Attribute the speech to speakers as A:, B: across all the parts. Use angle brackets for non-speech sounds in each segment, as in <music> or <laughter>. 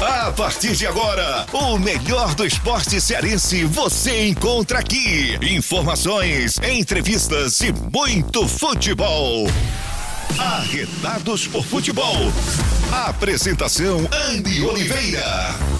A: A partir de agora, o melhor do esporte cearense você encontra aqui. Informações, entrevistas e muito futebol. Arretados por futebol. Apresentação Andy Oliveira.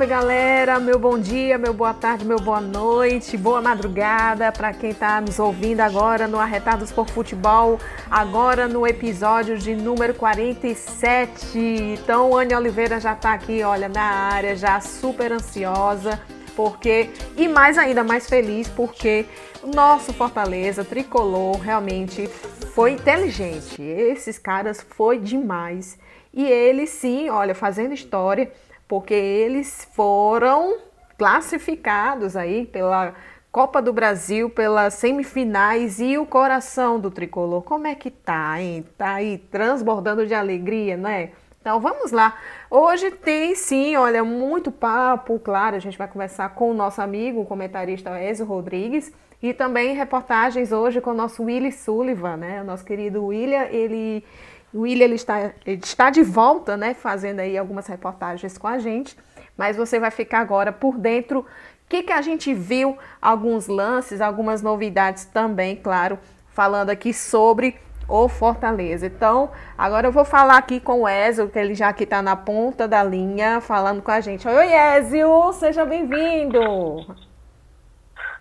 B: Salve galera, meu bom dia, meu boa tarde, meu boa noite, boa madrugada para quem está nos ouvindo agora no Arretados por Futebol, agora no episódio de número 47. Então, Anne Oliveira já está aqui, olha, na área, já super ansiosa, porque e mais ainda mais feliz porque nosso Fortaleza tricolor realmente foi inteligente. Esses caras foi demais. E eles sim, olha, fazendo história porque eles foram classificados aí pela Copa do Brasil, pelas semifinais e o coração do tricolor. Como é que tá, hein? Tá aí transbordando de alegria, né? Então vamos lá. Hoje tem sim, olha, muito papo, claro, a gente vai conversar com o nosso amigo, o comentarista Ezio Rodrigues, e também reportagens hoje com o nosso Willy Sullivan, né? O nosso querido William, ele o William ele está, ele está de volta, né, fazendo aí algumas reportagens com a gente, mas você vai ficar agora por dentro. O que, que a gente viu, alguns lances, algumas novidades também, claro, falando aqui sobre o Fortaleza. Então, agora eu vou falar aqui com o Ezio, que ele já aqui está na ponta da linha, falando com a gente. Oi, Ezio, seja bem-vindo.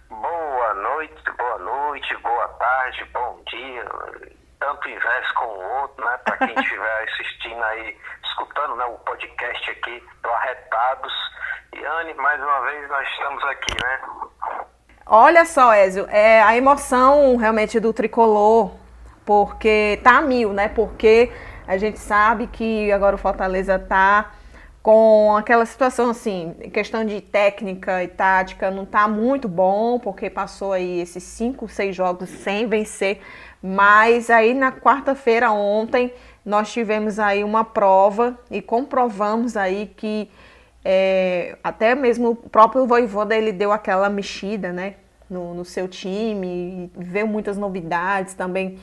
C: Boa noite, boa noite, boa tarde, bom dia tanto invés com o outro, né? Para quem estiver <laughs> assistindo aí, escutando né, o podcast aqui do Arretados. E Anne, mais uma vez nós estamos aqui, né?
B: Olha só, Ézio, é a emoção realmente do tricolor, porque tá a mil, né? Porque a gente sabe que agora o Fortaleza tá com aquela situação assim, questão de técnica e tática, não tá muito bom, porque passou aí esses cinco, seis jogos sem vencer mas aí na quarta-feira ontem nós tivemos aí uma prova e comprovamos aí que é, até mesmo o próprio Voivoda ele deu aquela mexida, né, no, no seu time, veio muitas novidades também,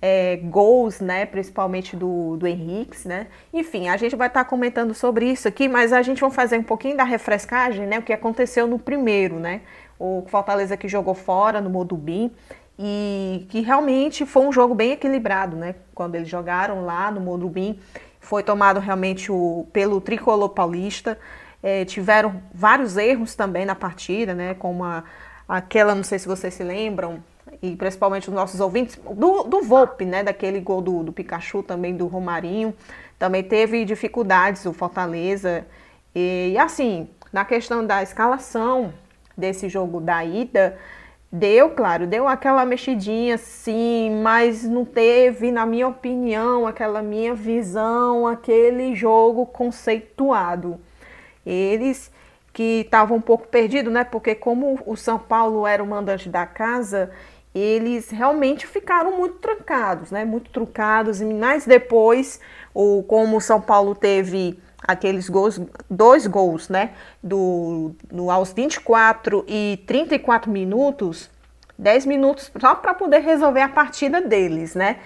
B: é, gols, né, principalmente do, do Henrique, né, enfim, a gente vai estar tá comentando sobre isso aqui, mas a gente vai fazer um pouquinho da refrescagem, né, o que aconteceu no primeiro, né, o Fortaleza que jogou fora no Modubim, e que realmente foi um jogo bem equilibrado, né? Quando eles jogaram lá no Morumbi, foi tomado realmente o, pelo tricolor paulista. É, tiveram vários erros também na partida, né? Como a, aquela, não sei se vocês se lembram, e principalmente os nossos ouvintes, do, do Volpe, né? Daquele gol do, do Pikachu também, do Romarinho. Também teve dificuldades o Fortaleza. E, e assim, na questão da escalação desse jogo da ida, Deu, claro, deu aquela mexidinha sim, mas não teve, na minha opinião, aquela minha visão, aquele jogo conceituado. Eles que estavam um pouco perdidos, né? Porque como o São Paulo era o mandante da casa, eles realmente ficaram muito trancados, né? Muito trucados, mas depois, ou como o São Paulo teve aqueles gols, dois gols, né? Do, no, aos 24 e 34 minutos, 10 minutos só para poder resolver a partida deles, né?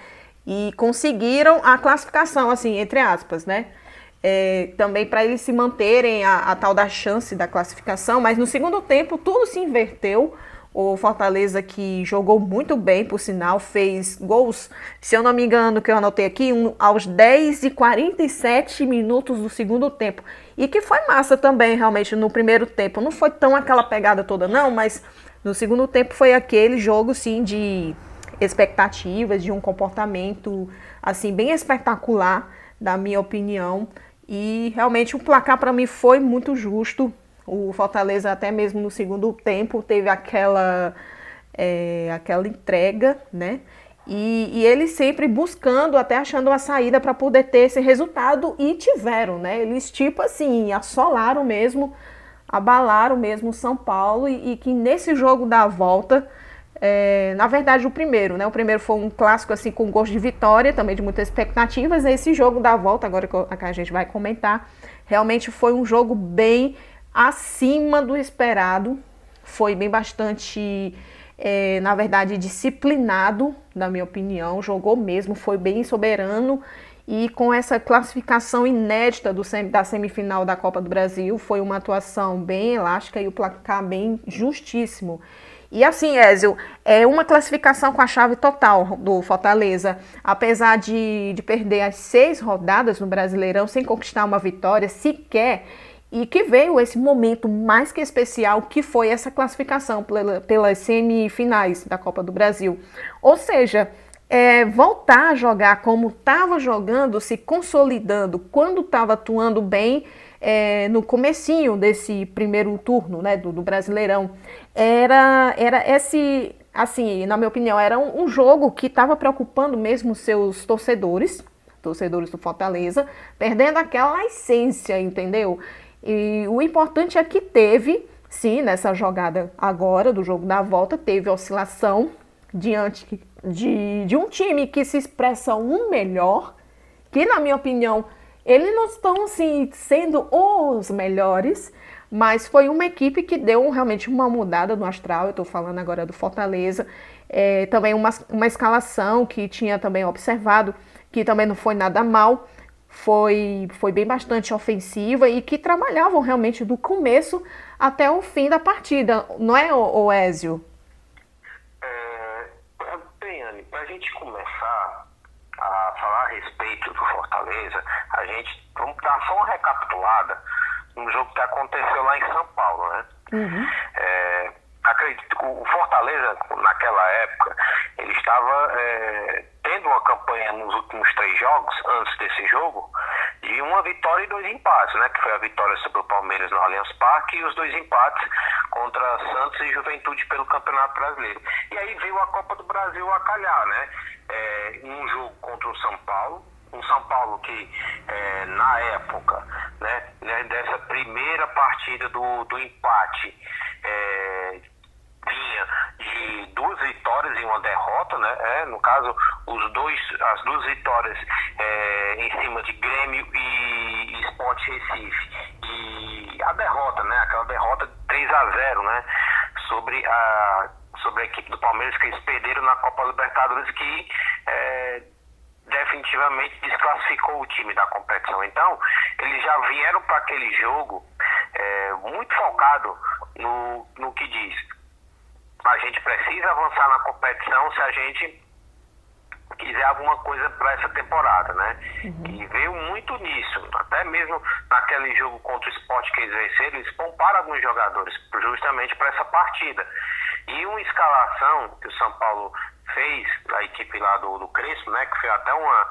B: E conseguiram a classificação, assim, entre aspas, né? É, também para eles se manterem a, a tal da chance da classificação, mas no segundo tempo tudo se inverteu. O Fortaleza que jogou muito bem, por sinal, fez gols, se eu não me engano, que eu anotei aqui, um, aos 10 e 47 minutos do segundo tempo. E que foi massa também, realmente, no primeiro tempo. Não foi tão aquela pegada toda, não, mas no segundo tempo foi aquele jogo, sim, de expectativas, de um comportamento, assim, bem espetacular, da minha opinião. E realmente o placar para mim foi muito justo. O Fortaleza, até mesmo no segundo tempo, teve aquela, é, aquela entrega, né? E, e eles sempre buscando, até achando uma saída para poder ter esse resultado, e tiveram, né? Eles, tipo assim, assolaram mesmo abalaram mesmo o São Paulo e, e que nesse jogo da volta, é, na verdade o primeiro, né? O primeiro foi um clássico assim com gosto de vitória, também de muitas expectativas. Esse jogo da volta, agora que a gente vai comentar, realmente foi um jogo bem acima do esperado, foi bem bastante é, na verdade, disciplinado, na minha opinião, jogou mesmo, foi bem soberano e com essa classificação inédita do, da semifinal da Copa do Brasil, foi uma atuação bem elástica e o placar bem justíssimo. E assim, Ézio, é uma classificação com a chave total do Fortaleza. Apesar de, de perder as seis rodadas no Brasileirão sem conquistar uma vitória sequer, e que veio esse momento mais que especial, que foi essa classificação pela, pelas semifinais da Copa do Brasil. Ou seja, é, voltar a jogar como estava jogando, se consolidando, quando estava atuando bem é, no comecinho desse primeiro turno né, do, do, Brasileirão, era, era esse, assim, na minha opinião, era um, um jogo que estava preocupando mesmo seus torcedores, torcedores do Fortaleza, perdendo aquela essência, entendeu? E o importante é que teve, sim, nessa jogada agora do jogo da volta, teve oscilação diante de, de um time que se expressa um melhor, que na minha opinião, eles não estão assim, sendo os melhores, mas foi uma equipe que deu realmente uma mudada no astral. Eu estou falando agora do Fortaleza. É, também uma, uma escalação que tinha também observado, que também não foi nada mal foi, foi bem bastante ofensiva e que trabalhavam realmente do começo até o fim da partida, não é, Oésio?
C: É, bem, para a gente começar a falar a respeito do Fortaleza, a gente vamos dar só uma recapitulada no jogo que aconteceu lá em São Paulo, né? Uhum. É, acredito que o Fortaleza, naquela época, ele estava é, tendo uma campanha nos últimos três jogos, antes desse jogo, de uma vitória e dois empates, né? Que foi a vitória sobre o Palmeiras no Allianz Parque e os dois empates contra Santos e Juventude pelo Campeonato Brasileiro. E aí veio a Copa do Brasil a calhar, né? É, um jogo contra o São Paulo, um São Paulo que é, na época, né, né, dessa primeira partida do, do empate, é, vinha de duas vitórias e uma derrota, né? É, no caso, os dois, as duas vitórias é, em cima de Grêmio e Sport Recife. E a derrota, né? Aquela derrota 3 a 0 né? Sobre a, sobre a equipe do Palmeiras que eles perderam na Copa Libertadores que é, definitivamente desclassificou o time da competição. Então, eles já vieram para aquele jogo é, muito focado no, no que diz a gente precisa avançar na competição se a gente quiser alguma coisa para essa temporada, né? Uhum. E veio muito nisso, até mesmo naquele jogo contra o esporte que eles venceram, eles pouparam alguns jogadores justamente para essa partida. E uma escalação que o São Paulo fez, a equipe lá do, do Crespo, né? Que foi até uma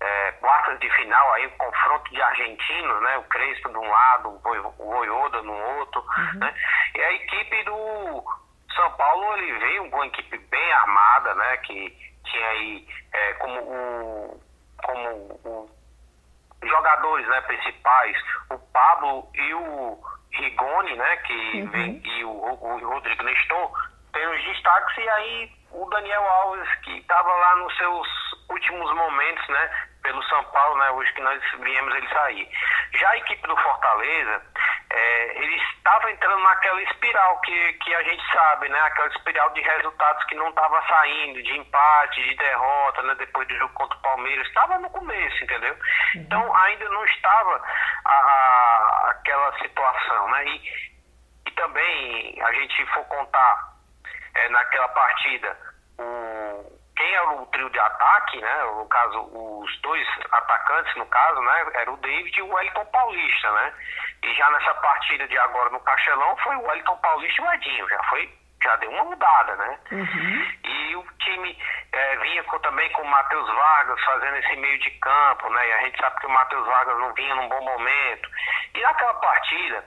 C: é, quartas de final aí, um confronto de argentinos, né? O Crespo de um lado, o Voivoda no outro, uhum. né? E a equipe do são Paulo ele veio com uma equipe bem armada, né? Que tinha aí é, como o como o, jogadores né, principais, o Pablo e o Rigoni, né? Que uhum. vem, e o, o Rodrigo Nestor, tem os destaques e aí o Daniel Alves, que estava lá nos seus últimos momentos, né? Pelo São Paulo, né? Hoje que nós viemos ele sair. Já a equipe do Fortaleza, é, ele estava entrando naquela espiral que, que a gente sabe, né? Aquela espiral de resultados que não estava saindo, de empate, de derrota, né? Depois do jogo contra o Palmeiras. Estava no começo, entendeu? Uhum. Então ainda não estava a, a, aquela situação, né? E, e também a gente for contar é, naquela partida o quem era o trio de ataque, né? No caso, os dois atacantes, no caso, né? Era o David e o Wellington Paulista, né? E já nessa partida de agora no Castelão foi o Wellington Paulista e o Edinho, já foi, já deu uma mudada, né? Uhum. E o time é, vinha com, também com o Matheus Vargas fazendo esse meio de campo, né? E a gente sabe que o Matheus Vargas não vinha num bom momento. E naquela partida,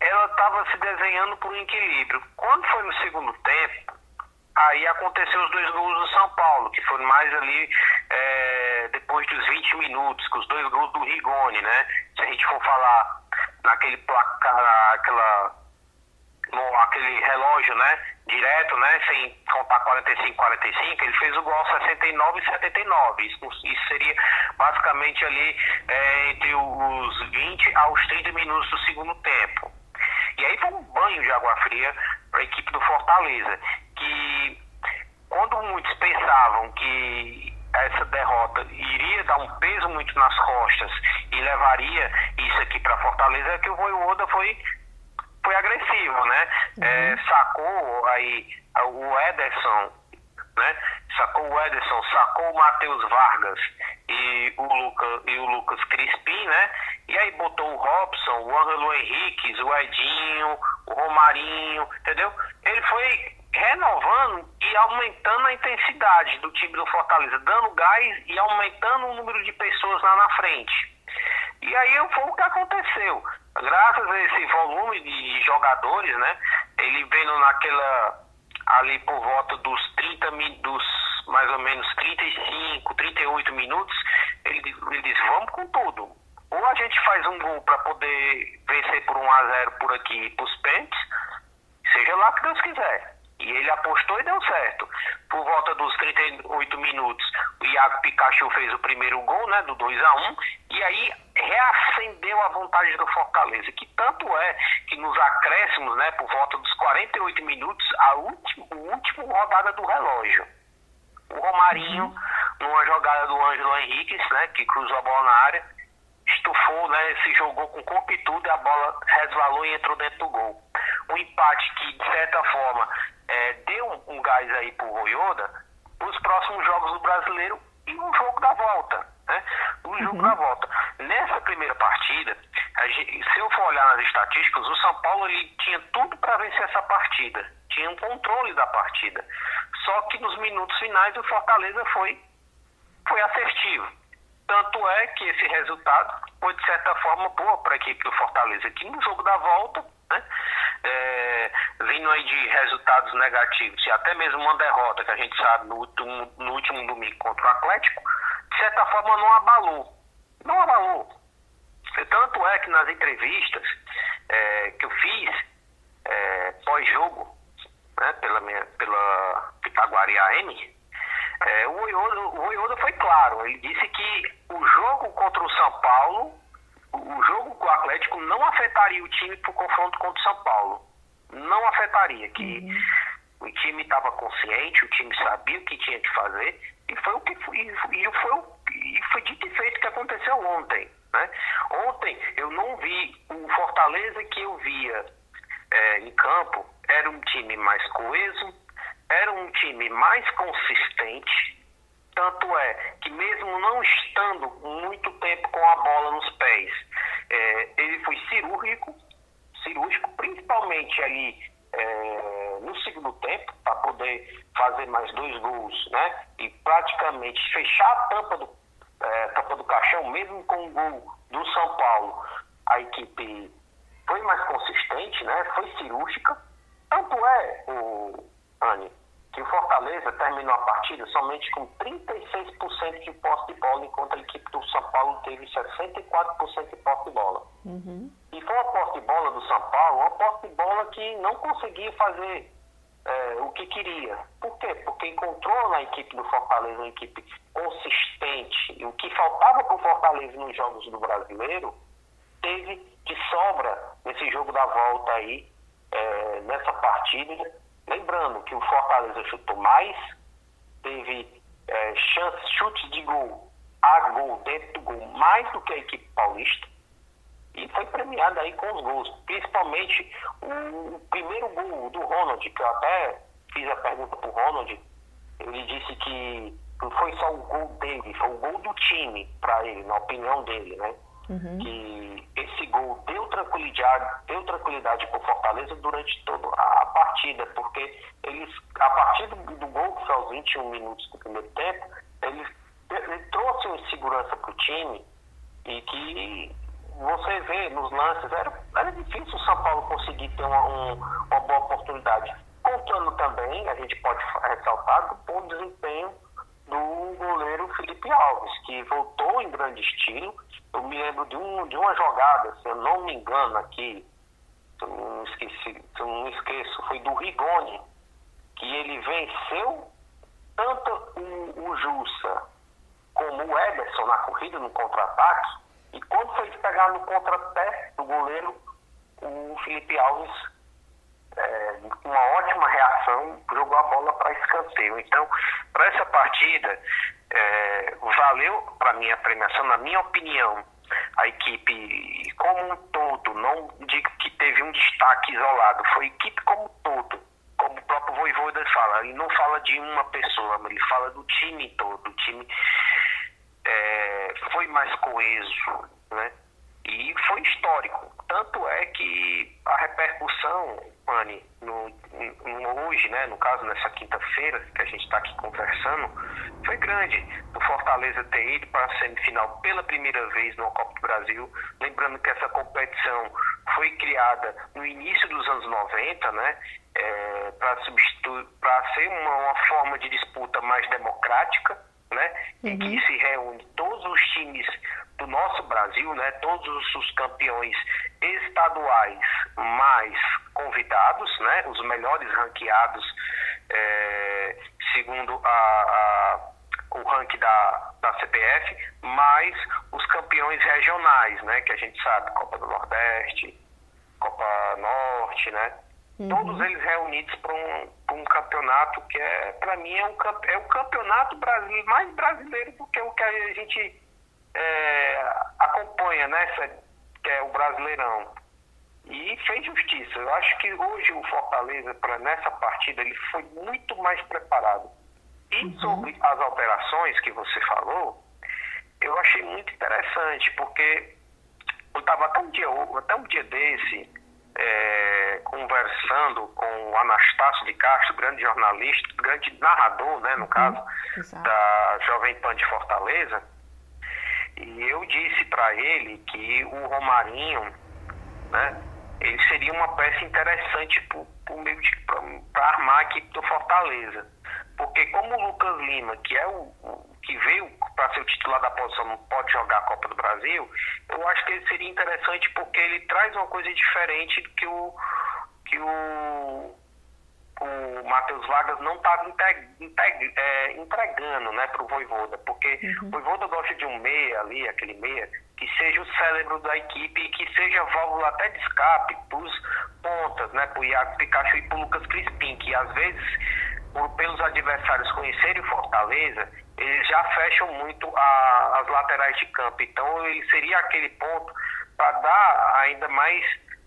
C: ela estava se desenhando por um equilíbrio. Quando foi no segundo tempo, aí aconteceu os dois gols do São Paulo, que foram mais ali é, depois dos 20 minutos, com os dois gols do Rigoni, né? Se a gente for falar naquele placar, aquela, no, aquele relógio, né? Direto, né? Sem contar 45, 45, ele fez o gol 69 e 79. Isso, isso seria basicamente ali é, entre os 20 aos 30 minutos do segundo tempo. E aí foi um banho de água fria para a equipe do Fortaleza, que quando muitos pensavam que essa derrota iria dar um peso muito nas costas e levaria isso aqui para Fortaleza, é que o Voivoda foi foi agressivo, né? Uhum. É, sacou aí o Ederson, né? Sacou o Ederson, sacou o Matheus Vargas e o, Luca, e o Lucas Crispim, né? E aí botou o Robson, o Ângelo Henriques, o Edinho, o Romarinho, entendeu? Ele foi renovando e aumentando a intensidade do time do Fortaleza, dando gás e aumentando o número de pessoas lá na frente. E aí foi o que aconteceu. Graças a esse volume de jogadores, né? Ele vendo naquela ali por volta dos 30 dos mais ou menos 35, 38 minutos, ele, ele disse, vamos com tudo. Ou a gente faz um gol para poder vencer por 1 a 0 por aqui para os pentes, seja lá que Deus quiser. E ele apostou e deu certo. Por volta dos 38 minutos, o Iago Pikachu fez o primeiro gol, né, do 2 a 1 e aí reacendeu a vontade do Fortaleza, que tanto é que nos acréscimos, né, por volta dos 48 minutos, a última, última rodada do relógio. O Romarinho, numa jogada do Ângelo Henrique, né, que cruzou a bola na área, estufou, né, se jogou com corpo e tudo, e a bola resvalou e entrou dentro do gol. Um empate que, de certa forma, é, deu um, um gás aí pro Royoda os próximos jogos do brasileiro e um jogo da volta. Né? Jogo uhum. da volta. Nessa primeira partida, gente, se eu for olhar nas estatísticas, o São Paulo ele tinha tudo para vencer essa partida. Tinha um controle da partida. Só que nos minutos finais o Fortaleza foi, foi assertivo. Tanto é que esse resultado foi, de certa forma, boa para a equipe do Fortaleza, que no jogo da volta, né, é, vindo aí de resultados negativos e até mesmo uma derrota, que a gente sabe no no último domingo contra o Atlético, de certa forma não abalou. Não abalou. Tanto é que nas entrevistas é, que eu fiz é, pós-jogo, né, pela, minha, pela Pitaguari AM, é, o, Oioda, o Oioda foi claro. Ele disse que o jogo contra o São Paulo, o jogo com o Atlético não afetaria o time para o confronto contra o São Paulo. Não afetaria. Que uhum. o time estava consciente, o time sabia o que tinha que fazer. E foi o que foi, e foi, e foi dito e feito que aconteceu ontem. Né? Ontem eu não vi o Fortaleza que eu via é, em campo, era um time mais coeso, era um time mais consistente, tanto é que mesmo não estando muito tempo com a bola nos pés, é, ele foi cirúrgico, cirúrgico, principalmente ali é, no segundo tempo, para poder fazer mais dois gols, né? E praticamente fechar a tampa do, é, tampa do caixão, mesmo com o gol do São Paulo, a equipe foi mais consistente, né? Foi cirúrgica. Tanto é, o, Anne, que o Fortaleza terminou a partida somente com 36% de posse de bola, enquanto a equipe do São Paulo teve 64% de posse de bola. Uhum. E foi uma posse de bola do São Paulo, uma posse de bola que não conseguia fazer é, o que queria. Por quê? Porque encontrou na equipe do Fortaleza uma equipe consistente. E o que faltava para o Fortaleza nos jogos do brasileiro, teve de sobra nesse jogo da volta aí, é, nessa partida Lembrando que o Fortaleza chutou mais, teve é, chances, chutes de gol a gol dentro do gol mais do que a equipe paulista e foi premiado aí com os gols, principalmente o, o primeiro gol do Ronald, que eu até fiz a pergunta para o Ronald, ele disse que não foi só o gol dele, foi o gol do time para ele, na opinião dele, né? Uhum. Que esse gol deu tranquilidade, deu tranquilidade para o Fortaleza durante toda a partida, porque eles, a partir do, do gol, que foi aos 21 minutos do primeiro tempo, ele, ele trouxe uma segurança para o time e que você vê nos lances, era, era difícil o São Paulo conseguir ter uma, um, uma boa oportunidade. Contando também, a gente pode ressaltar, do bom desempenho do goleiro Felipe Alves, que voltou em grande estilo. Eu me lembro de, um, de uma jogada, se eu não me engano aqui, se eu não, esqueci, se eu não esqueço, foi do Rigoni, que ele venceu tanto o, o Jussa como o Ederson na corrida, no contra-ataque, e quando foi pegar no contra-pé do goleiro, o Felipe Alves, é, uma ótima reação, jogou a bola para escanteio. Então, para essa partida, é, valeu para mim a premiação, na minha opinião, a equipe como um todo, não digo que teve um destaque isolado, foi equipe como um todo, como o próprio Voivoda fala, ele não fala de uma pessoa, ele fala do time todo, o time é, foi mais coeso, né? E foi histórico. Tanto é que a repercussão, Anne, no, no, hoje, né, no caso nessa quinta-feira que a gente está aqui conversando, foi grande. O Fortaleza ter ido para a semifinal pela primeira vez no Copa do Brasil. Lembrando que essa competição foi criada no início dos anos 90, né, é, para ser uma, uma forma de disputa mais democrática né? Uhum. Em que uhum. se reúne todos os times do nosso Brasil, né? Todos os campeões estaduais mais convidados, né? Os melhores ranqueados é, segundo a, a, o ranking da, da CPF, mais os campeões regionais, né? Que a gente sabe, Copa do Nordeste, Copa Norte, né? Uhum. Todos eles reunidos para um, um campeonato que é, para mim, é um, é um campeonato brasileiro, mais brasileiro do que o que a gente é, acompanha, né? Que é o Brasileirão. E fez justiça. Eu acho que hoje o Fortaleza, pra, nessa partida, ele foi muito mais preparado. E uhum. sobre as alterações que você falou, eu achei muito interessante, porque eu estava até um dia, até um dia desse é, conversando com o Anastácio de Castro, grande jornalista, grande narrador, né, no uhum, caso, da Jovem Pan de Fortaleza, e eu disse para ele que o Romarinho, né, ele seria uma peça interessante para armar a equipe do Fortaleza. Porque como o Lucas Lima, que é o, o que veio para ser o titular da posição, não pode jogar a Copa do Brasil, eu acho que ele seria interessante porque ele traz uma coisa diferente que o que o, o Matheus Vargas não estava é, entregando né, para o Voivoda, porque uhum. o Voivoda gosta de um meia ali, aquele meia, que seja o cérebro da equipe e que seja válvula até de escape para os pontas, né, para o Iago Pikachu e para o Lucas Crispim, que às vezes por, pelos adversários conhecerem Fortaleza, eles já fecham muito a, as laterais de campo. Então ele seria aquele ponto para dar ainda mais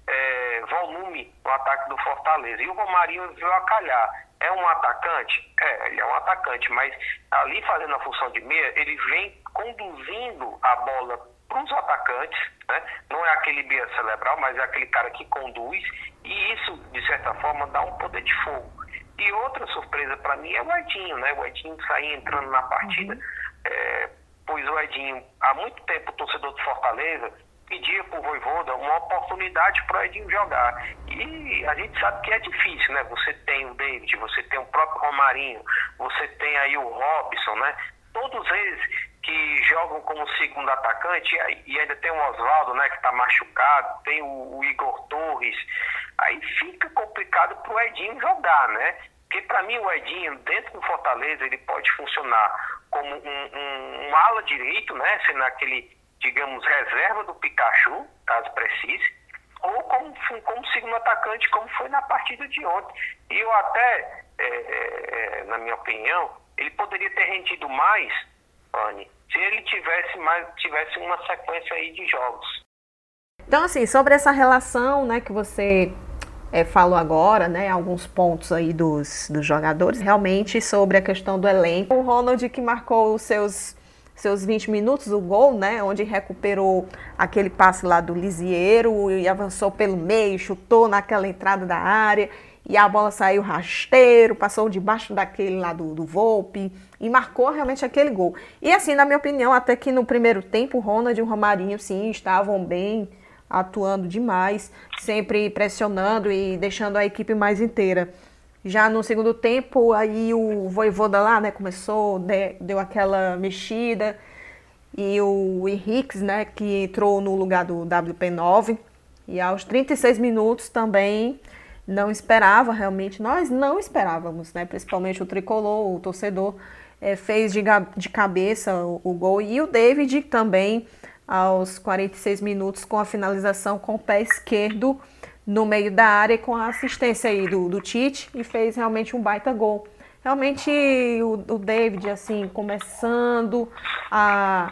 C: é, volume no ataque do Fortaleza. E o Romarinho veio a calhar. É um atacante? É, ele é um atacante, mas ali fazendo a função de meia, ele vem conduzindo a bola para os atacantes, né? não é aquele meia cerebral, mas é aquele cara que conduz, e isso, de certa forma, dá um poder de fogo. E outra surpresa para mim é o Edinho, né? O Edinho sair entrando na partida, uhum. é, pois o Edinho, há muito tempo, o torcedor do Fortaleza pedia para o Voivoda uma oportunidade para o Edinho jogar. E a gente sabe que é difícil, né? Você tem o David, você tem o próprio Romarinho, você tem aí o Robson, né? Todos eles que jogam como segundo atacante, e ainda tem o Oswaldo, né, que está machucado, tem o, o Igor Torres, aí fica complicado para o Edinho jogar, né? Porque para mim o Edinho, dentro do Fortaleza, ele pode funcionar como um, um, um ala direito, né? Sendo aquele, digamos, reserva do Pikachu, caso precise, ou como, como segundo atacante, como foi na partida de ontem. E eu até, é, é, é na minha opinião, ele poderia ter rendido mais, Se ele tivesse mais, tivesse uma sequência aí de jogos.
B: Então, assim, sobre essa relação, né, que você é, falou agora, né, alguns pontos aí dos, dos jogadores, realmente sobre a questão do elenco. O Ronald que marcou os seus, seus 20 minutos, o gol, né, onde recuperou aquele passe lá do Lisieiro e avançou pelo meio, chutou naquela entrada da área e a bola saiu rasteiro, passou debaixo daquele lá do, do Volpe e marcou realmente aquele gol. E assim, na minha opinião, até que no primeiro tempo Ronald e o Romarinho, sim, estavam bem atuando demais, sempre pressionando e deixando a equipe mais inteira. Já no segundo tempo, aí o Voivoda lá, né, começou, deu aquela mexida. E o Henrique, né, que entrou no lugar do WP9. E aos 36 minutos também não esperava realmente, nós não esperávamos, né, principalmente o tricolor, o torcedor, é, fez de, de cabeça o, o, gol. E o David também, aos 46 minutos, com a finalização com o pé esquerdo no meio da área com a assistência aí do, do Tite e fez realmente um baita gol. Realmente o, o David, assim, começando a,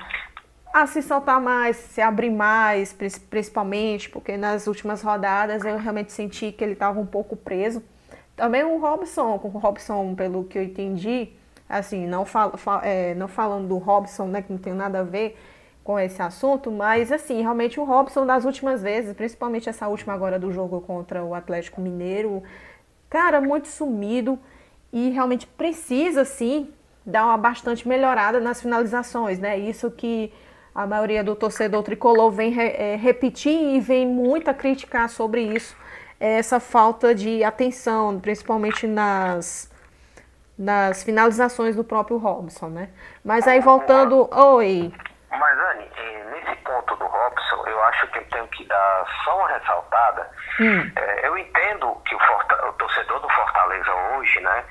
B: a se soltar mais, se abrir mais, principalmente, porque nas últimas rodadas eu realmente senti que ele estava um pouco preso. Também o Robson, com o Robson, pelo que eu entendi, assim, não, fal, fal é, não falando do Robson, né, que não tem nada a ver, com esse assunto, mas assim, realmente o Robson das últimas vezes, principalmente essa última agora do jogo contra o Atlético Mineiro, cara, muito sumido e realmente precisa sim dar uma bastante melhorada nas finalizações, né? Isso que a maioria do torcedor tricolor vem é, repetir e vem muito a criticar sobre isso, é essa falta de atenção, principalmente nas nas finalizações do próprio Robson, né? Mas aí voltando, oi.
C: Mas, Anne, eh, nesse ponto do Robson, eu acho que eu tenho que dar só uma ressaltada. Hum. É, eu entendo que o, o, torcedor do Fortaleza hoje, né,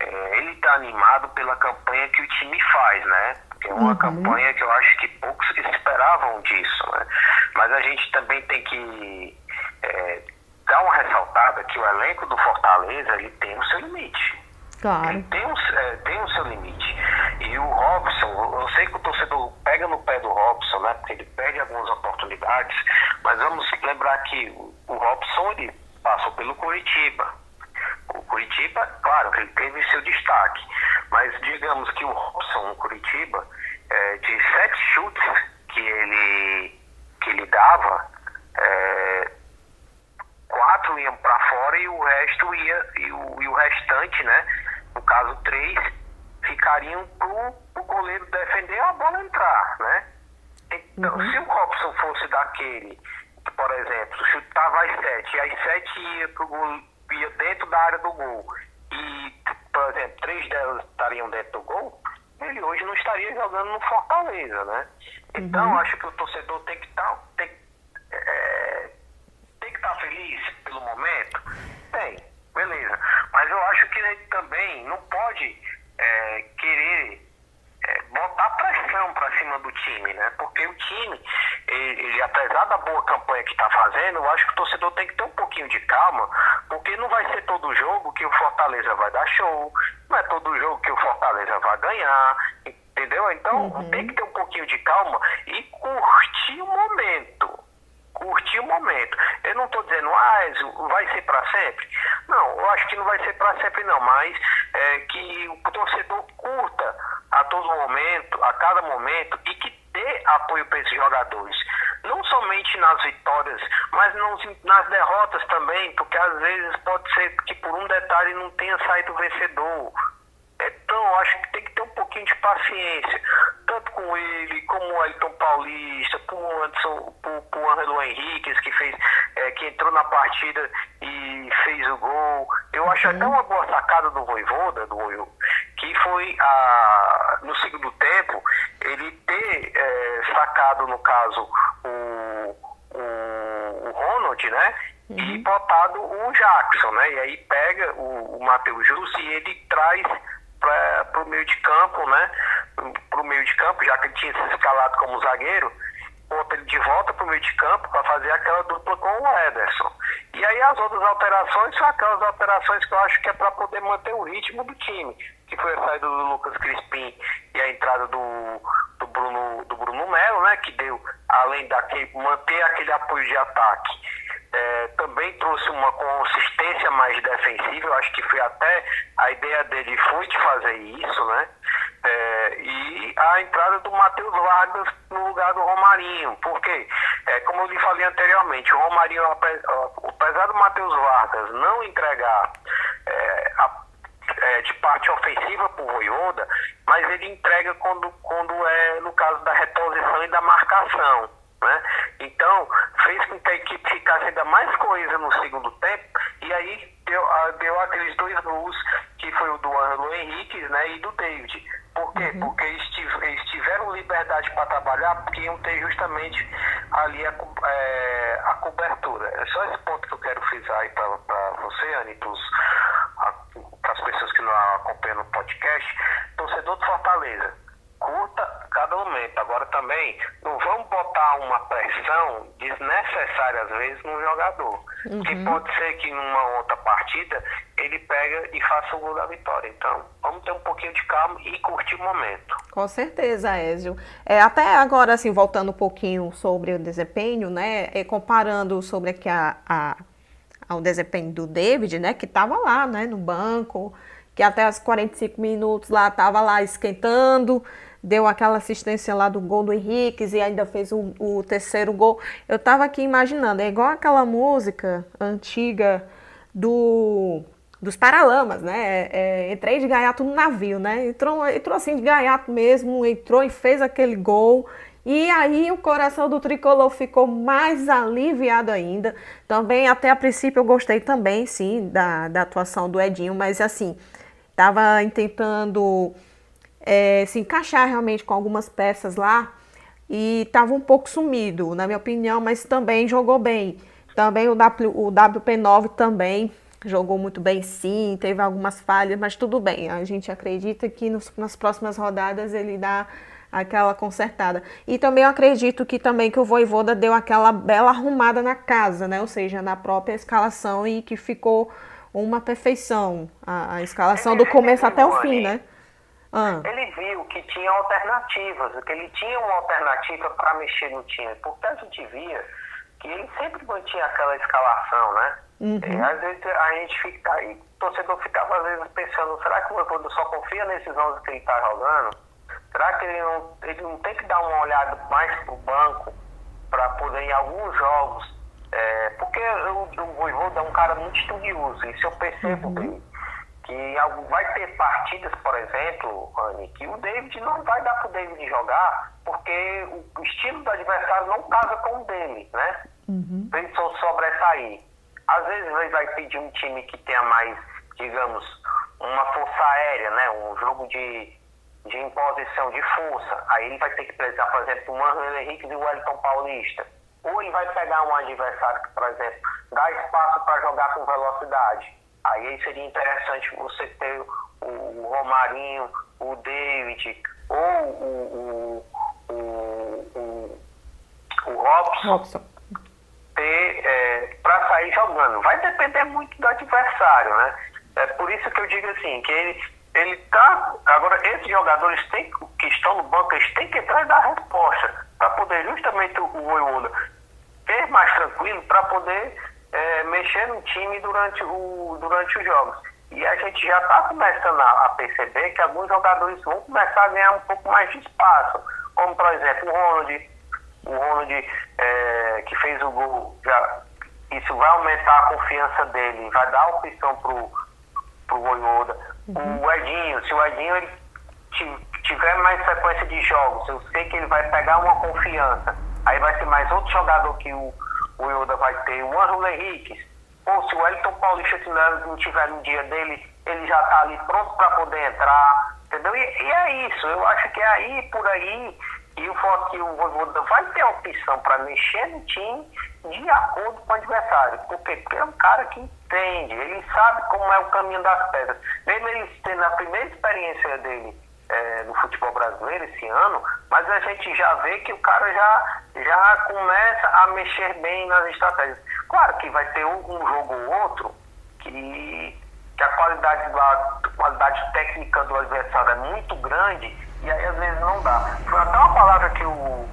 C: é, ele está animado pela campanha que o time faz, né? Que é uma uhum. campanha que eu acho que poucos esperavam disso, né? Mas a gente também tem que é, dar uma ressaltada que o elenco do Fortaleza, ele tem o seu limite.
B: Claro. Ele
C: tem, um, tem o seu limite. E o Robson, eu sei que o torcedor pega no pé do Robson, né? Porque ele perde algumas oportunidades, mas vamos lembrar que o Robson ele passou pelo Curitiba. O Curitiba, claro, ele teve seu destaque, mas digamos que o Robson no Curitiba, é, de sete chutes que ele, que ele dava, é, quatro iam para fora e o resto ia, e o, e o restante, né? No caso, três ficariam para o goleiro defender a bola entrar, né? Então, uhum. se o Robson fosse daquele que, por exemplo, chutava as sete e as sete ia, pro gol, ia dentro da área do gol e, por exemplo, três delas estariam dentro do gol, ele hoje não estaria jogando no Fortaleza, né? Então, uhum. acho que o torcedor tem que estar tá, tem, é, tem que estar tá feliz pelo momento. Tem, beleza. Mas eu acho que ele também não pode é, querer botar pressão para cima do time, né? Porque o time, ele, ele apesar da boa campanha que está fazendo, eu acho que o torcedor tem que ter um pouquinho de calma, porque não vai ser todo jogo que o Fortaleza vai dar show, não é todo jogo que o Fortaleza vai ganhar, entendeu? Então uhum. tem que ter um pouquinho de calma e curtir o momento curtir o momento. Eu não estou dizendo, ah, vai ser para sempre. Não, eu acho que não vai ser para sempre não, mas é, que o torcedor curta a todo momento, a cada momento, e que dê apoio para esses jogadores. Não somente nas vitórias, mas nas derrotas também, porque às vezes pode ser que por um detalhe não tenha saído vencedor. Então, acho que tem que ter um pouquinho de paciência, tanto com ele, como o Elton Paulista, com o Anderson, com, o Angelo Henriquez, que fez, é, que entrou na partida e fez o gol. Eu acho até uma boa sacada do Voivoda, do que foi a, no segundo tempo, ele ter é, sacado, no caso, o, o, o Ronald, né? Uhum. E botado o Jackson, né? E aí pega o, o Matheus Justo e ele traz para o meio de campo, né? Para o meio de campo, já que ele tinha se escalado como zagueiro, bota ele de volta para o meio de campo para fazer aquela dupla com o Ederson. E aí as outras alterações são aquelas alterações que eu acho que é para poder manter o ritmo do time, que foi a saída do Lucas Crispim e a entrada do, do Bruno do Bruno Melo, né? Que deu, além daquele, manter aquele apoio de ataque é, também trouxe uma consistência mais defensiva. Eu acho que foi até a ideia dele foi de fazer isso, né? É, e a entrada do Matheus Vargas no lugar do Romarinho, porque, é, como eu lhe falei anteriormente, o Romarinho, apesar do Matheus Vargas não entregar é, a, é, de parte ofensiva para o Voivoda, mas ele entrega quando, quando é no caso da reposição e da marcação. Né? Então, fez com que a equipe ficasse ainda mais coesa no segundo tempo e aí deu, ah, deu aqueles dois gols, que foi o do Ângelo Henrique né, e do David. Por quê? Uhum. Porque eles, tiveram liberdade para trabalhar, porque iam ter justamente ali a, é, a cobertura. É só esse ponto que eu quero frisar aí para você, Anny, para as pessoas que não acompanham no podcast. Torcedor do Fortaleza, curta cada momento. Agora também, não vamos botar uma pressão desnecessária às vezes no jogador. Uhum. Que pode ser que numa outra partida ele pega e faça o gol da vitória. Então, vamos ter um pouquinho de calma e curtir o momento.
B: Com certeza, Ézio. É, até agora, assim, voltando um pouquinho sobre o desempenho, né? É, comparando sobre aqui a, a, ao desempenho do David, né? Que estava lá, né? No banco, que até os 45 minutos lá estava lá esquentando deu aquela assistência lá do gol do Henrique e ainda fez o, o terceiro gol. Eu estava aqui imaginando, é igual aquela música antiga do dos Paralamas, né? É, é, entrei de gaiato no navio, né? Entrou, entrou assim de gaiato mesmo, entrou e fez aquele gol. E aí o coração do tricolor ficou mais aliviado ainda. Também, até a princípio, eu gostei também, sim, da, da atuação do Edinho, mas assim, estava tentando é, se encaixar realmente com algumas peças lá e estava um pouco sumido, na minha opinião, mas também jogou bem. Também o, w, o WP9 também jogou muito bem, sim, teve algumas falhas, mas tudo bem. A gente acredita que nos, nas próximas rodadas ele dá aquela consertada. E também eu acredito que também que o Voivoda deu aquela bela arrumada na casa, né? Ou seja, na própria escalação e que ficou uma perfeição a, a escalação do começo até o fim, né?
C: Ah. Ele viu que tinha alternativas, que ele tinha uma alternativa para mexer no time, porque a gente via que ele sempre mantinha aquela escalação, né? Uhum. E às vezes a gente fica aí, o torcedor ficava às vezes pensando, será que o Leopoldo só confia nesses 11 que ele está jogando? Será que ele não, ele não tem que dar uma olhada mais pro banco para poder em alguns jogos? É, porque o, o Voivoda é um cara muito estudioso, isso eu percebo uhum. bem que vai ter partidas, por exemplo, Anne, que o David não vai dar para o David jogar porque o estilo do adversário não casa com o dele, né? Uhum. Para ele só sobressair. Às vezes ele vai pedir um time que tenha mais, digamos, uma força aérea, né? Um jogo de, de imposição de força. Aí ele vai ter que precisar, por exemplo, do Manuel Henrique e o Wellington Paulista. Ou ele vai pegar um adversário que, por exemplo, dá espaço para jogar com velocidade Aí seria interessante você ter o Romarinho, o David, ou o, o, o, o, Robson, Robson. ter é, para sair jogando. Vai depender muito do adversário, né? É por isso que eu digo assim, que ele, ele tá. Agora, esses jogadores têm, que estão no banco, eles têm que entrar e dar resposta. Para poder justamente o, o ter mais tranquilo para poder é, mexer no time durante, o, durante os jogos. E a gente já está começando a, a, perceber que alguns jogadores vão começar a ganhar um pouco mais de espaço. Como, por exemplo, o Ronald, o Ronald é, que fez o gol, já, isso vai aumentar a confiança dele, vai dar opção pro, pro Voivoda. Uhum. O Edinho, se o Edinho ele tiver mais sequência de jogos, eu sei que ele vai pegar uma confiança. Aí vai ter mais outro jogador que o o Yoda vai ter o Ângelo Henrique, ou se o Elton Paulista não tiver no dia dele, ele já está ali pronto para poder entrar, entendeu? E, e, é isso, eu acho que é aí, por aí, e o que o vai ter a opção para mexer no time de acordo com o adversário. Por quê? Porque é um cara que entende, ele sabe como é o caminho das pedras. Mesmo ele tendo a primeira experiência dele é, no futebol brasileiro esse ano, mas a gente já vê que o cara já, já começa a mexer bem nas estratégias. Claro que vai ter um, um jogo ou outro que, que a qualidade, da, qualidade técnica do adversário é muito grande e aí às vezes não dá. Foi até uma palavra que o,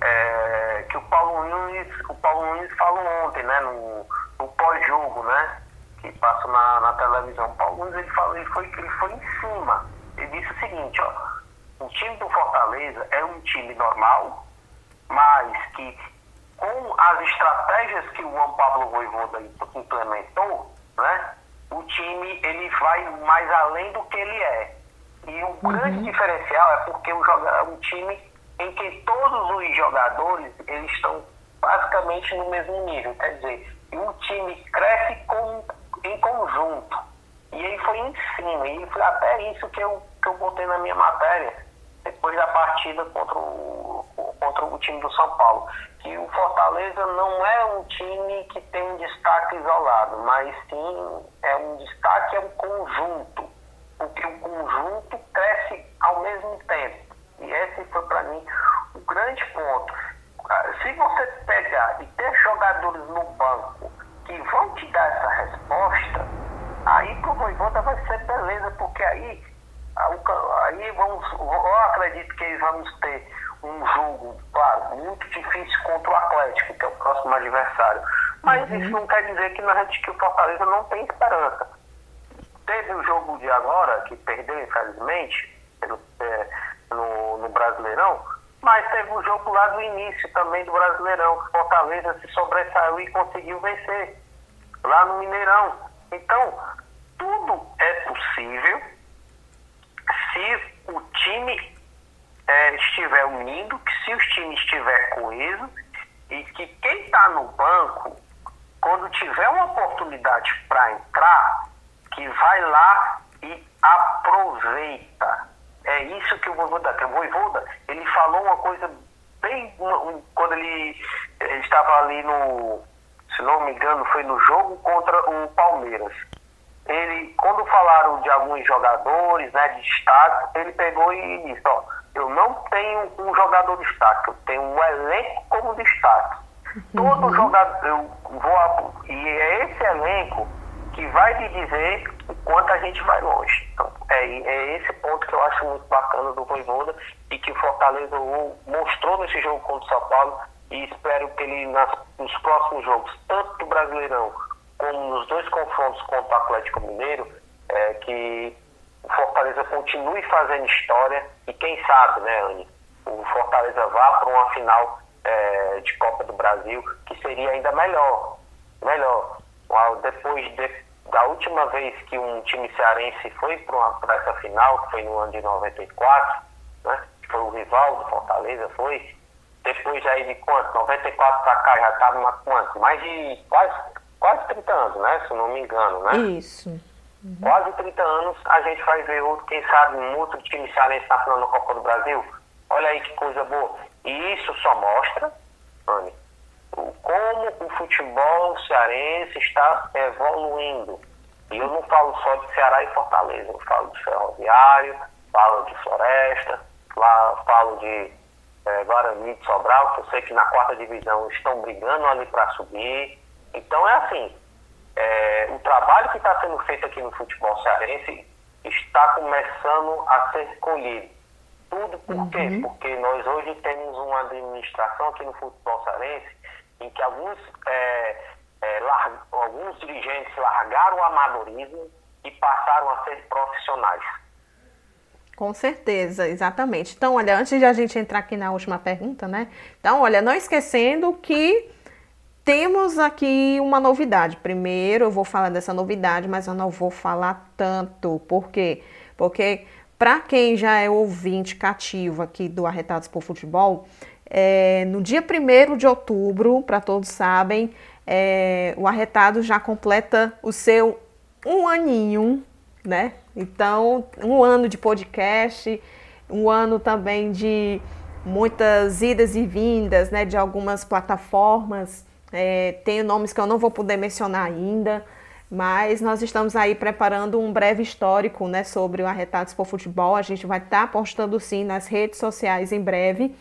C: é, que o Paulo Nunes, o Paulo Nunes falou ontem, né, no, no pós-jogo, né, que passa na, na televisão. O Paulo Nunes ele falou, ele foi, ele foi em cima disse o seguinte, ó, o time do Fortaleza é um time normal, mas que com as estratégias que o Juan Pablo Voivoda implementou, né, o time ele vai mais além do que ele é. E o uhum. grande diferencial é porque o é um time em que todos os jogadores eles estão basicamente no mesmo nível. Quer dizer, o time cresce com em conjunto. E aí foi cima, e foi até isso que eu, que eu botei na minha matéria, depois da partida contra o, contra o time do São Paulo. Que o Fortaleza não é um time que tem um destaque isolado, mas sim é um destaque, é um conjunto. Porque o conjunto cresce ao mesmo tempo. E esse foi para mim o grande ponto. Ah, se você pegar e ter jogadores no banco que vão te dar essa resposta, aí pro Voivoda vai ser beleza, porque aí, aí vamos, eu acredito que vamos ter um jogo, claro, muito difícil contra o Atlético, que é o próximo adversário. Mas uhum. isso não quer dizer que, na que o Fortaleza não tem esperança. Teve o jogo de agora, que perdeu, infelizmente, pelo, é, no, no Brasileirão, mas teve um jogo lá do início também do Brasileirão, que Fortaleza se sobressaiu e conseguiu vencer, lá no Mineirão. Então, tudo é possível se o time é, estiver unido, que se o time estiver coeso e que quem está no banco, quando tiver uma oportunidade para entrar, que vai lá e aproveita. É isso que o Voivoda quer. O Voivoda, ele falou uma coisa bem... Um, quando ele, ele estava ali no... Se não me engano, foi no jogo contra o Palmeiras ele, quando falaram de alguns jogadores, né, de destaque, ele pegou e disse, ó, eu não tenho um jogador de destaque, eu tenho um elenco como destaque. Todo uhum. jogador, eu vou, e é esse elenco que vai lhe dizer o quanto a gente vai longe. Então, é, é esse ponto que eu acho muito bacana do Voivoda e que o Fortaleza mostrou nesse jogo contra o São Paulo e espero que ele nas, nos próximos jogos, tanto do Brasileirão como nos dois confrontos contra o Atlético Mineiro, é, que o Fortaleza continue fazendo história e quem sabe, né, Anne, o Fortaleza vá para uma final é, de Copa do Brasil, que seria ainda melhor. Melhor. Depois de, da última vez que um time cearense foi para essa final, que foi no ano de 94, né, que foi o rival do Fortaleza, foi. Depois aí de quanto? 94 para cá já estava tá quanto? Mais de quase, quase 30 anos, né? Se não me engano, né?
B: Isso.
C: Uhum. Quase 30 anos, a gente vai ver outro, quem sabe, um outro time cearense na final da Copa do Brasil. Olha aí que coisa boa. E isso só mostra, Anne, como o futebol cearense está evoluindo. E eu não falo só de Ceará e Fortaleza, eu falo de Ferroviário, falo de Floresta, falo de é, Guarani de Sobral, que eu sei que na quarta divisão estão brigando ali para subir. Então é assim, é, o trabalho que está sendo feito aqui no futebol cearense está começando a ser colhido. Tudo por uhum. quê? Porque nós hoje temos uma administração aqui no futebol cearense em que alguns, é, é, alguns dirigentes largaram o amadorismo e passaram a ser profissionais.
B: Com certeza, exatamente. Então, olha, antes de a gente entrar aqui na última pergunta, né? Então, olha, não esquecendo que temos aqui uma novidade. Primeiro eu vou falar dessa novidade, mas eu não vou falar tanto. Por quê? Porque para quem já é ouvinte cativo aqui do Arretados por Futebol, é, no dia 1 de outubro, para todos sabem, é, o Arretado já completa o seu um aninho, né? Então, um ano de podcast, um ano também de muitas idas e vindas, né? De algumas plataformas é, tenho nomes que eu não vou poder mencionar ainda, mas nós estamos aí preparando um breve histórico né, sobre o Arretados por Futebol. A gente vai estar tá postando sim nas redes sociais em breve.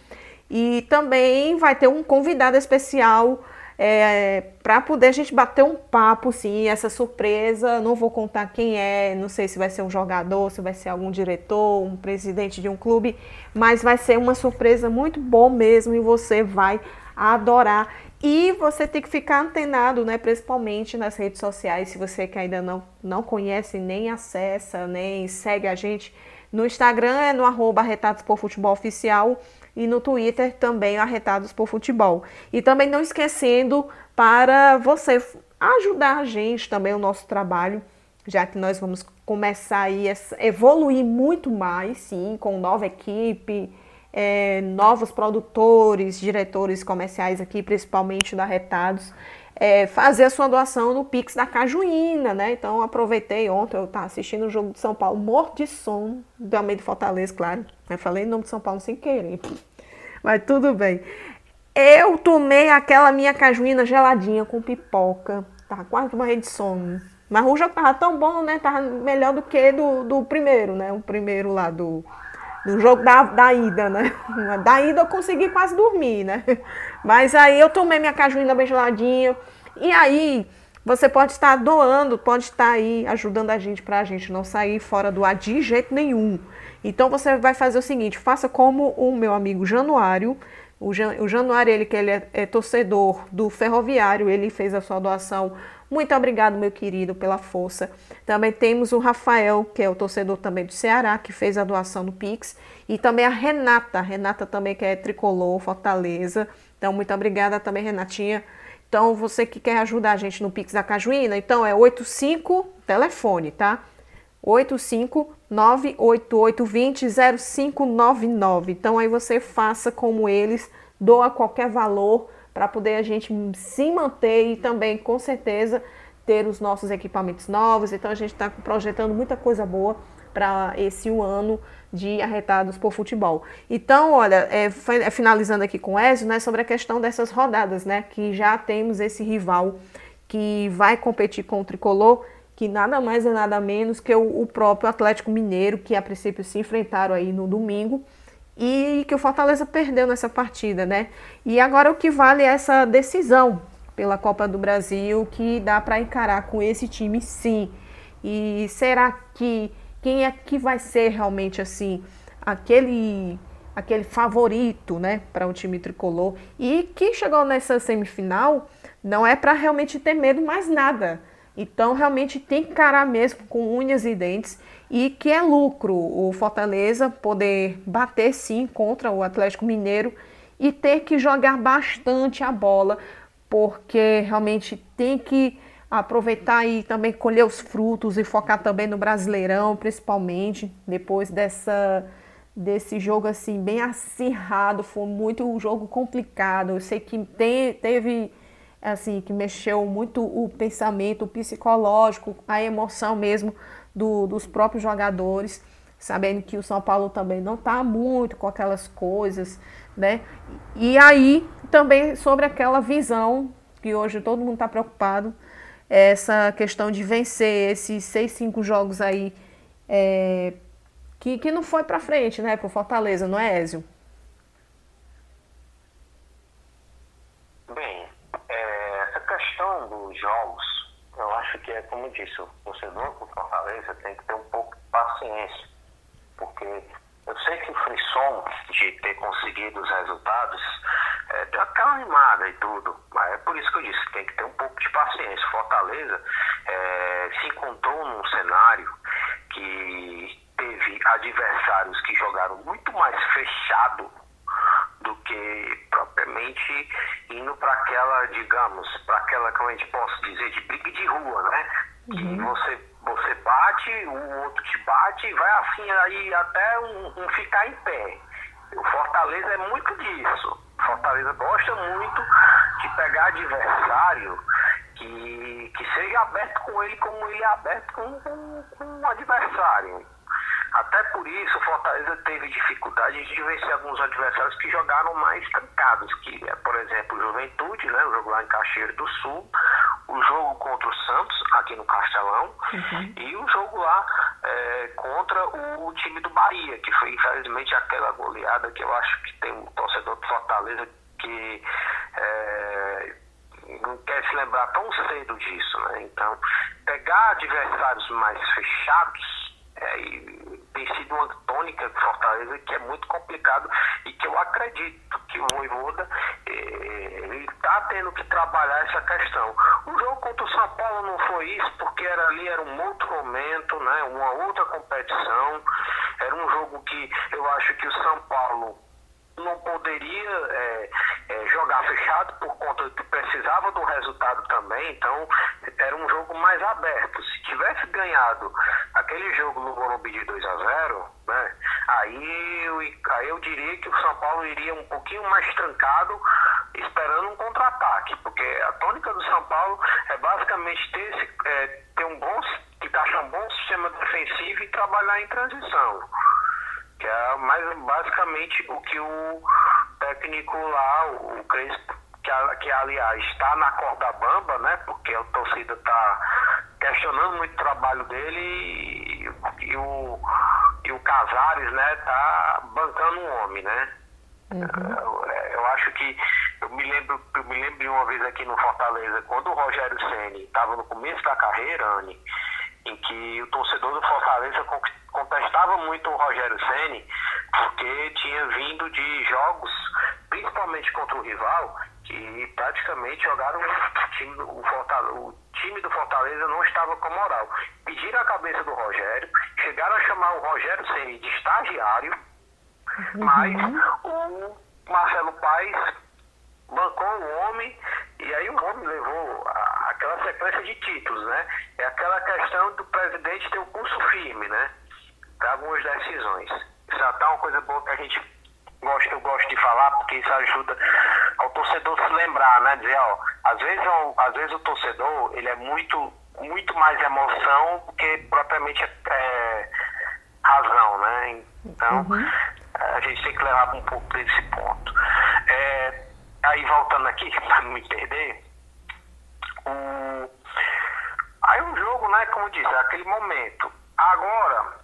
B: E também vai ter um convidado especial é, para poder a gente bater um papo, sim, essa surpresa. Não vou contar quem é, não sei se vai ser um jogador, se vai ser algum diretor, um presidente de um clube, mas vai ser uma surpresa muito bom mesmo e você vai adorar. E você tem que ficar antenado, né, principalmente nas redes sociais, se você que ainda não, não conhece, nem acessa, nem segue a gente. No Instagram é no arroba Arretados por Futebol Oficial e no Twitter também Arretados por Futebol. E também não esquecendo para você ajudar a gente também o nosso trabalho, já que nós vamos começar aí a evoluir muito mais, sim, com nova equipe, é, novos produtores, diretores comerciais aqui, principalmente da Retados. É, fazer a sua doação no Pix da Cajuína, né? Então aproveitei ontem, eu estava assistindo o jogo de São Paulo, morto de do Almeida Fortaleza, claro. Eu falei o nome de São Paulo sem querer. Mas tudo bem. Eu tomei aquela minha cajuína geladinha com pipoca. Tava quase morrendo de sono. Mas o jogo tava tão bom, né? Tava melhor do que do, do primeiro, né? O primeiro lá do, do jogo da, da ida, né? <laughs> Da ida eu consegui quase dormir, né? Mas aí eu tomei minha cajuína bem geladinha. E aí você pode estar doando, pode estar aí ajudando a gente para a gente não sair fora do ar de jeito nenhum. Então você vai fazer o seguinte, faça como o meu amigo Januário, o, Jan, o Januário, ele que ele é, é, torcedor do Ferroviário, ele fez a sua doação. Muito obrigado, meu querido, pela força. Também temos o Rafael, que é o torcedor também do Ceará, que fez a doação no Pix. E também a Renata, Renata também que é tricolor, Fortaleza. Então, muito obrigada também, Renatinha. Então, você que quer ajudar a gente no Pix da Cajuína, então é 85 telefone, tá? 85988200599. Então aí você faça como eles, doa qualquer valor para poder a gente se manter e também com certeza ter os nossos equipamentos novos. Então a gente está projetando muita coisa boa para esse um ano de arretados por futebol. Então, olha, é, é, finalizando aqui com o Ezio, né, sobre a questão dessas rodadas, né, que já temos esse rival que vai competir com o Tricolor que nada mais é nada menos que o, o próprio Atlético Mineiro, que a princípio se enfrentaram aí no domingo e que o Fortaleza perdeu nessa partida, né? E agora o que vale é essa decisão pela Copa do Brasil que dá para encarar com esse time sim. E será que quem é que vai ser realmente assim aquele aquele favorito, né, para o um time tricolor e que chegou nessa semifinal não é para realmente ter medo mais nada. Então, realmente tem que encarar mesmo com unhas e dentes e que é lucro o Fortaleza poder bater sim contra o Atlético Mineiro e ter que jogar bastante a bola, porque realmente tem que aproveitar e também colher os frutos e focar também no Brasileirão, principalmente depois dessa desse jogo assim bem acirrado, foi muito um jogo complicado. Eu sei que tem, teve assim, que mexeu muito o pensamento o psicológico, a emoção mesmo do, dos próprios jogadores, sabendo que o São Paulo também não está muito com aquelas coisas, né? E aí também sobre aquela visão que hoje todo mundo está preocupado, essa questão de vencer esses seis, cinco jogos aí é, que, que não foi para frente, né, para Fortaleza, não é, Ézio?
C: jogos, eu acho que é como disse, o torcedor com Fortaleza tem que ter um pouco de paciência, porque eu sei que o frisson de ter conseguido os resultados é, deu aquela animada e tudo, mas é por isso que eu disse, tem que ter um pouco de paciência. Fortaleza é, se encontrou num cenário que teve adversários que jogaram muito mais fechado do que propriamente indo para aquela, digamos, para aquela, como a gente possa dizer, de briga de rua, né? Uhum. Que você, você bate, o outro te bate e vai assim aí até um, um ficar em pé. O Fortaleza é muito disso. O Fortaleza gosta muito de pegar adversário que, que seja aberto com ele como ele é aberto com, com, com o adversário. Até por isso, o Fortaleza teve dificuldade de vencer alguns adversários que jogaram mais trancados, que é, por exemplo, o Juventude, né, o jogo lá em Caxias do Sul, o jogo contra o Santos, aqui no Castelão, uhum. e o jogo lá é, contra o, o, time do Bahia, que foi infelizmente aquela goleada que eu acho que tem um torcedor do Fortaleza que é, não quer se lembrar tão cedo disso, né? Então, pegar adversários mais fechados é, tem sido uma tônica de Fortaleza que é muito complicado e que eu acredito que o Voivoda eh, está tendo que trabalhar essa questão. O jogo contra o São Paulo não foi isso, porque era ali era um outro momento, né, uma outra competição. Era um jogo que eu acho que o São Paulo não poderia é, é, jogar fechado por conta que precisava do resultado também, então era um jogo mais aberto. Se tivesse ganhado aquele jogo no Morumbi de 2 a 0 né, aí, eu, aí eu diria que o São Paulo iria um pouquinho mais trancado esperando um contra-ataque, porque a tônica do São Paulo é basicamente ter, esse, é, ter um bom, encaixar um bom sistema defensivo e trabalhar em transição. Que é mais basicamente o que o técnico lá, o Crespo, que, que aliás está na corda bamba, né? Porque a torcida está questionando muito o trabalho dele e, e, o, e o Casares, né, tá bancando um homem, né? Uhum. Eu, eu, acho que eu me lembro, eu me lembro de uma vez aqui no Fortaleza, quando o Rogério Ceni estava no começo da carreira, Anne, em que o torcedor do Fortaleza contestava muito o Rogério Ceni porque tinha vindo de jogos, principalmente contra o rival, que praticamente jogaram o time do, o Fortaleza, o time do Fortaleza não estava com moral. Pediram a cabeça do Rogério, chegaram a chamar o Rogério Ceni de estagiário, uhum. mas o Marcelo Paes bancou o homem e aí o homem levou a, aquela sequência de títulos, né? É aquela questão do presidente ter um curso firme, né? Para algumas decisões. Isso é até uma coisa boa que a gente gosta, eu gosto de falar, porque isso ajuda ao torcedor se lembrar, né? Dizer, ó, às vezes, às vezes o torcedor, ele é muito, muito mais emoção do que propriamente é, razão, né? Então, uhum. a gente tem que levar um pouco desse ponto. É, aí, voltando aqui, <laughs> para não me perder, o, aí o jogo, né, como disse, é aquele momento. Agora,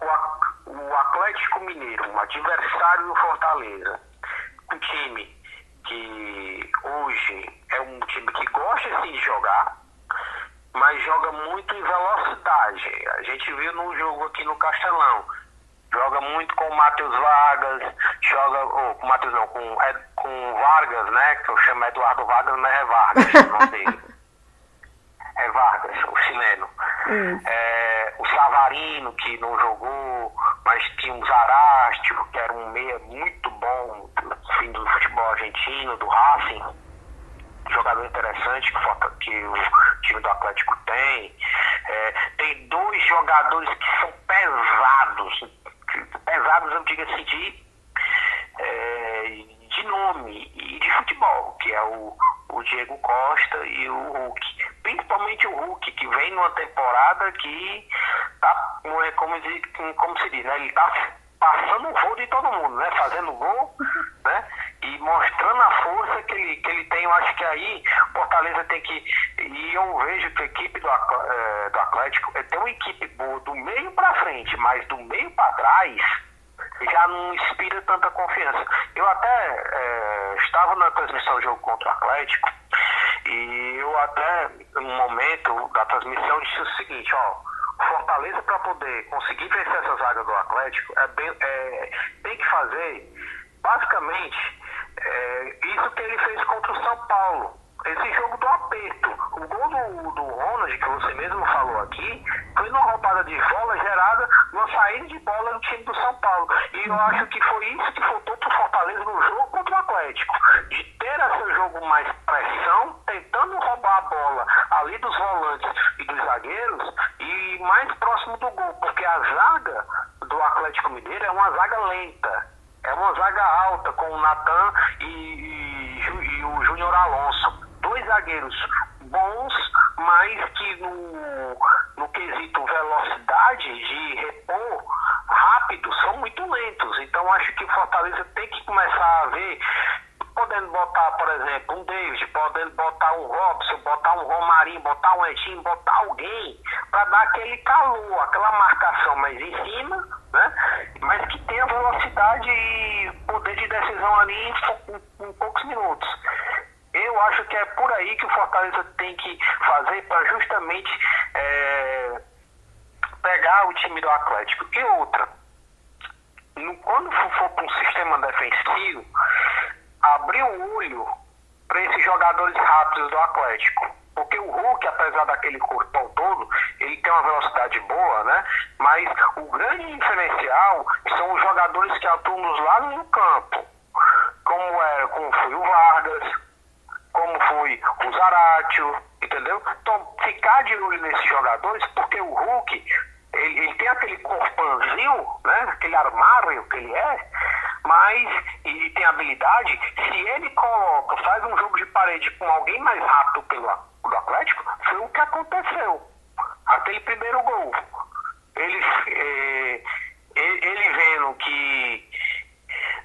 C: o, o Atlético Mineiro, um adversário do Fortaleza, um time que hoje é um time que gosta sim de jogar, mas joga muito em velocidade. A gente viu no jogo aqui no Castelão. Joga muito com o Matheus Vargas, joga. Oh, com o Matheus não, com, é, com Vargas, né? Que eu chamo Eduardo Vargas, mas é Vargas o nome dele. É Vargas, o chileno. É, o Savarino, que não jogou, mas tinha um Zarástio, que era um meia muito bom, fim do futebol argentino, do Racing. Jogador interessante que, que o time do Atlético tem. É, tem dois jogadores que são pesados, pesados, eu digo assim, de, é, de nome e de futebol, que é o, o Diego Costa e o Hulk. Principalmente o Hulk, que vem numa temporada que tá, é como, como se diz, né? Ele tá passando o voo de todo mundo, né? Fazendo gol, né? E mostrando que ele, que ele tem. Eu acho que aí Fortaleza tem que. E eu vejo que a equipe do, é, do Atlético é, tem uma equipe boa do meio para frente, mas do meio para trás já não inspira tanta confiança. Eu até é, estava na transmissão do jogo contra o Atlético e eu até, no momento da transmissão, disse o seguinte, ó, Fortaleza para poder conseguir vencer essa zaga do Atlético é bem, é, tem que fazer basicamente é, isso que ele fez contra o São Paulo esse jogo do aperto. O gol do, do Ronald, que você mesmo falou aqui, foi numa roubada de bola gerada numa saída de bola do time do São Paulo. E eu acho que foi isso que faltou pro Fortaleza no jogo contra o Atlético. De ter esse jogo mais pressão, tentando roubar a bola ali dos volantes e dos zagueiros e mais próximo do gol, porque a zaga do Atlético Mineiro é uma zaga lenta. É uma zaga alta com o Natan e, e, e o Júnior Alonso dois zagueiros bons, mas que no, no quesito velocidade de repor rápido são muito lentos. Então acho que o Fortaleza tem que começar a ver podendo botar, por exemplo, um David, podendo botar um Robson, botar um Romarinho, botar um Edinho, botar alguém para dar aquele calor, aquela marcação mais em cima, né? Mas que tenha velocidade e poder de decisão ali em, em, poucos minutos. Eu acho que é por aí que o Fortaleza tem que fazer para justamente é, pegar o time do Atlético. E outra, no, quando for para um sistema defensivo, abrir o olho para esses jogadores rápidos do Atlético. Porque o Hulk, apesar daquele corpão todo, ele tem uma velocidade boa, né? Mas o grande diferencial são os jogadores que atuam nos lados do campo. Como, era, como foi o Vargas, como foi o Zaratio, entendeu? Então, ficar de olho nesses jogadores, porque o Hulk, ele, ele tem aquele corpãozinho, né? Aquele armário que ele é, mas ele tem habilidade, se ele coloca, faz um jogo de parede com alguém mais rápido pelo do Atlético, foi o que aconteceu. Aquele primeiro gol. Ele, é, ele vendo que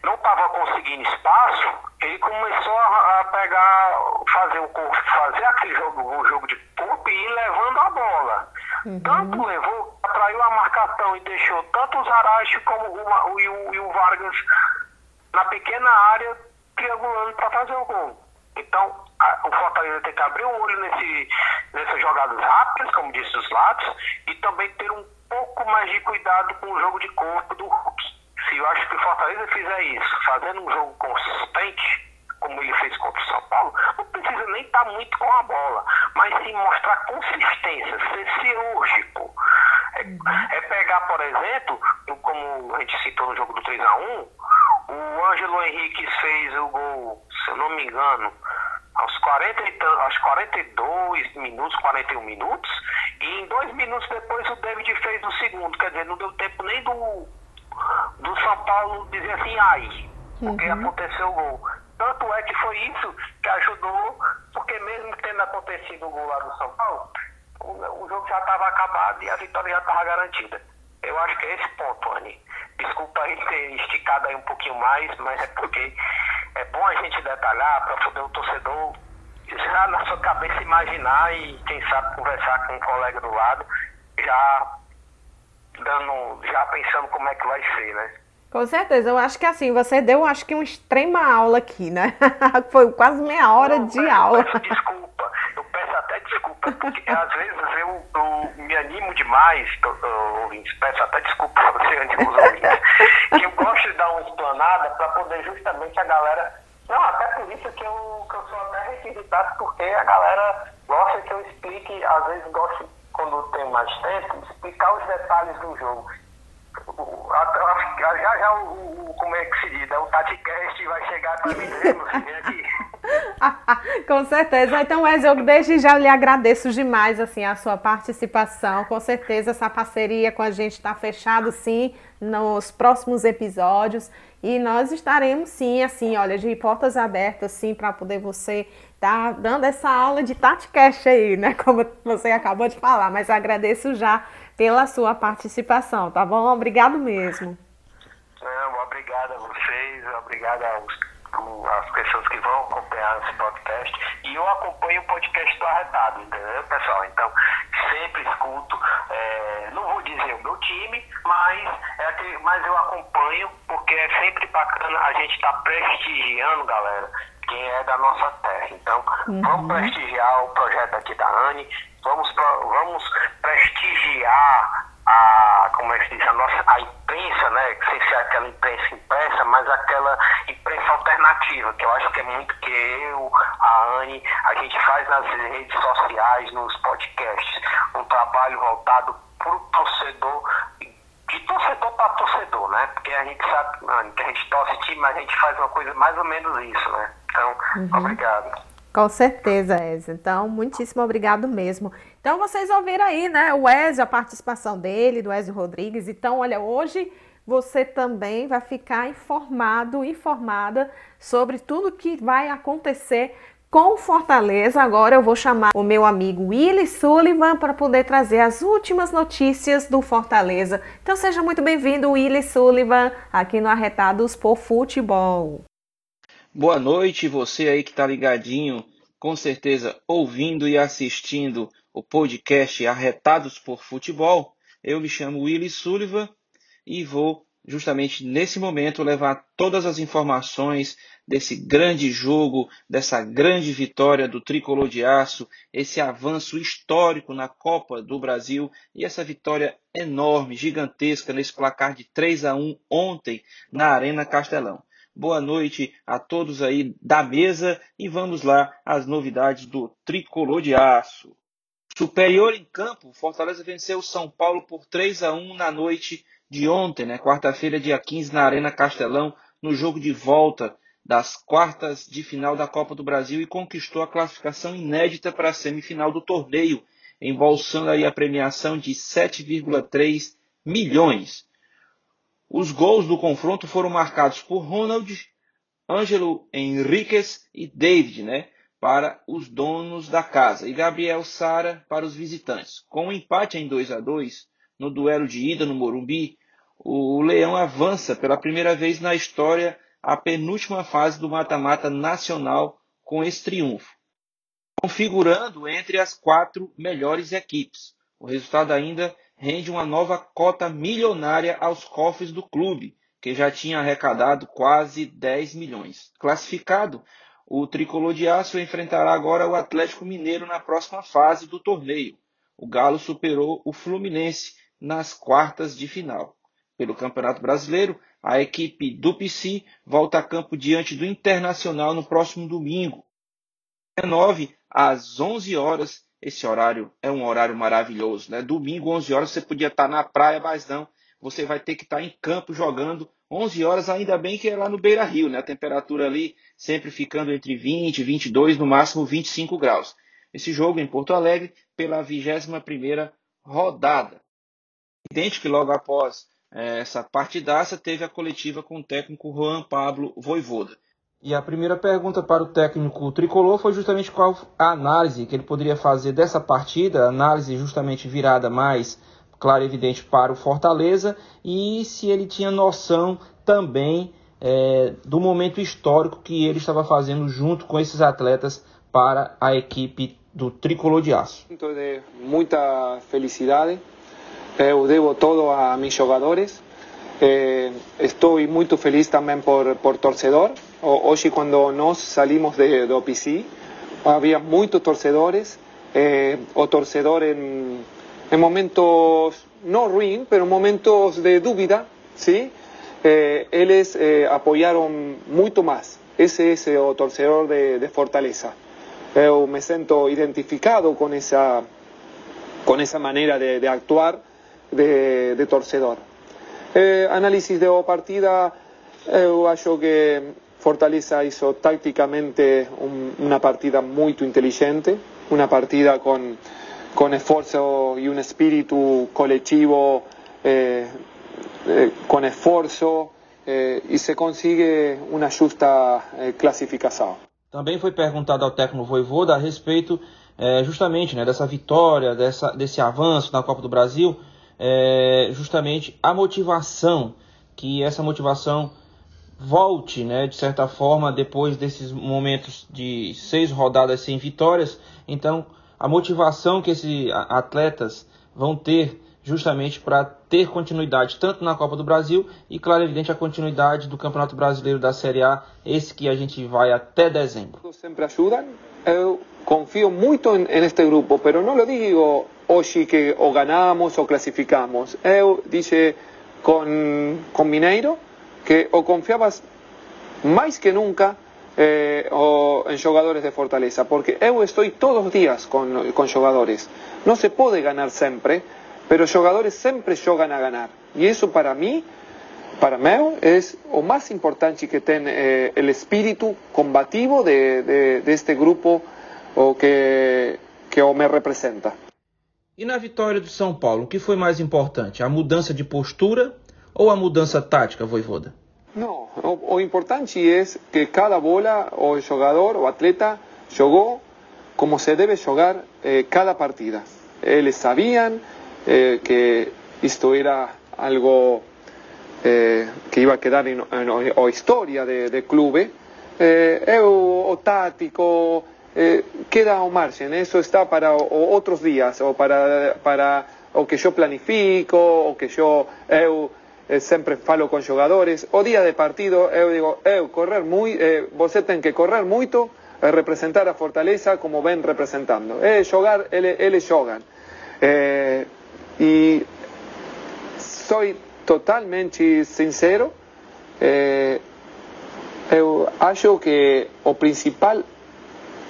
C: não estava conseguindo espaço, ele começou a, a, pegar, fazer o corpo, fazer aquele jogo, o jogo de corpo e ir levando a bola. Uhum. Tanto levou, atraiu a marcação e deixou tanto o Zaracho como o, o, o, o Vargas na pequena área triangulando para fazer o gol. Então, a, o Fortaleza tem que abrir o olho nesse, nessas jogadas rápidas, como disse os lados, e também ter um pouco mais de cuidado com o jogo de corpo do Hulk. Se eu acho que o Fortaleza fizer isso, fazendo um jogo consistente, como ele fez contra o São Paulo, não precisa nem estar tá muito com a bola, mas sim mostrar consistência, ser cirúrgico. É, é pegar, por exemplo, como a gente citou no jogo do 3x1, o Ângelo Henrique fez o gol, se eu não me engano, aos, 40, aos 42 minutos, 41 minutos, e em dois minutos depois o David fez o segundo, quer dizer, não deu tempo nem do, do São Paulo dizer assim, ai, porque uhum. aconteceu o gol. Tanto é que foi isso que ajudou, porque mesmo tendo acontecido o gol lá do São Paulo, o, o jogo já estava acabado e a vitória já estava garantida. Eu acho que é esse ponto, Anny. Desculpa aí ter esticado aí um pouquinho mais, mas é porque é bom a gente detalhar para poder o torcedor já na sua cabeça imaginar e quem sabe conversar com um colega do lado, já dando, já pensando como é que vai ser, né?
B: Com certeza, eu acho que assim, você deu acho que uma extrema aula aqui, né? <laughs> Foi quase meia hora Não, de
C: peço,
B: aula.
C: Peço desculpa, eu peço até desculpa, porque <laughs> às vezes eu, eu, me animo demais, ouvintes, peço até desculpa pra você antes dos ouvintes, que eu gosto de dar uma explanada para poder justamente a galera. Não, até por isso que eu, que eu sou até requisitado, porque a galera gosta que eu explique, às vezes gosto, quando tem mais tempo, explicar os detalhes do jogo já já o, o, como é que se diz, né? o TatiCast vai chegar para mim mesmo, aqui. <laughs>
B: Com certeza. Então, eu desde já lhe agradeço demais assim a sua participação. Com certeza essa parceria com a gente está fechado sim nos próximos episódios e nós estaremos sim assim, olha, de portas abertas sim para poder você estar tá dando essa aula de TatiCast aí, né? <laughs> Como você acabou de falar, mas agradeço já pela sua participação, tá bom? Obrigado mesmo.
C: Não, obrigado a vocês, obrigado aos as pessoas que vão acompanhar esse podcast. E eu acompanho o podcast do Arretado, entendeu, pessoal? Então, sempre escuto, é, não vou dizer o meu time, mas, é que, mas eu acompanho, porque é sempre bacana a gente estar tá prestigiando, galera, quem é da nossa terra. Então, uhum. vamos prestigiar o projeto aqui da Anne, vamos, vamos prestigiar a, como é que diz, a nossa a imprensa, né, sem ser aquela imprensa impressa, mas aquela imprensa alternativa, que eu acho que é muito que eu, a Anne, a gente faz nas redes sociais, nos podcasts, um trabalho voltado para o torcedor, de torcedor para torcedor, né, porque a gente sabe, Anne, que a gente torce time, mas a gente faz uma coisa mais ou menos isso, né, então, uhum. obrigado.
B: Com certeza, Ezio. Então, muitíssimo obrigado mesmo. Então, vocês ouviram aí, né, o Ezio, a participação dele, do Ezio Rodrigues. Então, olha, hoje você também vai ficar informado, informada sobre tudo que vai acontecer com Fortaleza. Agora eu vou chamar o meu amigo Willy Sullivan para poder trazer as últimas notícias do Fortaleza. Então seja muito bem-vindo, Willy Sullivan, aqui no Arretados por Futebol.
D: Boa noite, você aí que está ligadinho, com certeza ouvindo e assistindo o podcast Arretados por Futebol. Eu me chamo Willy Sullivan e vou justamente nesse momento levar todas as informações desse grande jogo, dessa grande vitória do Tricolor de Aço, esse avanço histórico na Copa do Brasil e essa vitória enorme, gigantesca nesse placar de 3 a 1 ontem na Arena Castelão. Boa noite a todos aí da mesa e vamos lá às novidades do Tricolor de Aço. Superior em campo, Fortaleza venceu o São Paulo por 3 a 1 na noite de ontem, né, quarta-feira, dia 15, na Arena Castelão, no jogo de volta das quartas de final da Copa do Brasil e conquistou a classificação inédita para a semifinal do torneio, embolsando aí a premiação de 7,3 milhões. Os gols do confronto foram marcados por Ronald, Ângelo Henriquez e David, né? Para os donos da casa, e Gabriel Sara para os visitantes. Com o um empate em 2 a 2 no duelo de ida no Morumbi, o Leão avança pela primeira vez na história à penúltima fase do mata-mata nacional com esse triunfo, configurando entre as quatro melhores equipes. O resultado ainda rende uma nova cota milionária aos cofres do clube, que já tinha arrecadado quase 10 milhões. Classificado, o tricolor de aço enfrentará agora o Atlético Mineiro na próxima fase do torneio. O Galo superou o Fluminense nas quartas de final. Pelo Campeonato Brasileiro, a equipe do PC volta a campo diante do Internacional no próximo domingo. 19 às 11 horas. Esse horário é um horário maravilhoso, né? Domingo, 11 horas, você podia estar na praia, mas não. Você vai ter que estar em campo jogando 11 horas, ainda bem que é lá no Beira Rio, né? A temperatura ali sempre ficando entre 20 e 22, no máximo 25 graus. Esse jogo em Porto Alegre pela 21ª rodada. Evidente que logo após é, essa partidaça teve a coletiva com o técnico Juan Pablo Voivoda. E a primeira pergunta para o técnico tricolor foi justamente qual a análise que ele poderia fazer dessa partida, análise justamente virada mais clara e evidente para o Fortaleza, e se ele tinha noção também é, do momento histórico que ele estava fazendo junto com esses atletas para a equipe do Tricolor de Aço.
E: De muita felicidade Eu debo todo a mis jugadores. Eh, estoy muy feliz también por, por torcedor. Hoy cuando nos salimos de, de OPC, había muchos torcedores, eh, o torcedor en, en, momentos no ruin, pero en momentos de duda, ¿sí? Eh, ellos eh, apoyaron mucho más. Ese es el torcedor de, de Fortaleza. Yo me siento identificado con esa, con esa manera de, de actuar de, de torcedor. Eh, análisis de partida, eu acho que Fortaleza hizo tácticamente un, una partida muy inteligente, una partida con, con esfuerzo y un espíritu colectivo eh, eh, con esforço eh, e se consigue uma justa eh, classificação.
D: Também foi perguntado ao técnico Voivoda a respeito eh, justamente né, dessa vitória, dessa, desse avanço na Copa do Brasil é, justamente a motivação, que essa motivação volte, né, de certa forma, depois desses momentos de seis rodadas sem vitórias. Então, a motivação que esses atletas vão ter justamente para ter continuidade tanto na Copa do Brasil e, claro, evidente, a continuidade do Campeonato Brasileiro da Série A, esse que a gente vai até dezembro.
E: Sempre ajudam. Eu confio muito neste grupo, mas não lo digo hoy que o ganamos o clasificamos. Eu dice con, con Mineiro que o confiabas más que nunca eh, o en jugadores de Fortaleza, porque eu estoy todos los días con, con jugadores. No se puede ganar siempre, pero jugadores siempre jogan a ganar. Y eso para mí, para mí, es o más importante que ten eh, el espíritu combativo de, de, de este grupo o que, que o me representa.
D: E na vitória do São Paulo, o que foi mais importante? A mudança de postura ou a mudança tática, Voivoda?
E: Não, o, o importante é que cada bola, o jogador, o atleta, jogou como se deve jogar eh, cada partida. Eles sabiam eh, que isto era algo eh, que iba a quedar historia de, de clube. O, o tático, eh, queda ao margen, ¿eh? eso está para o, outros días, ou para, para o que yo planifico, o que yo eu eh, sempre falo con xogadores, o día de partido eu digo, eu correr moi, eh, você ten que correr moito e eh, representar a Fortaleza como ven representando. Eh, é xogar, ele, eles xogan. Eh, e soy totalmente sincero, eh, eu acho que o principal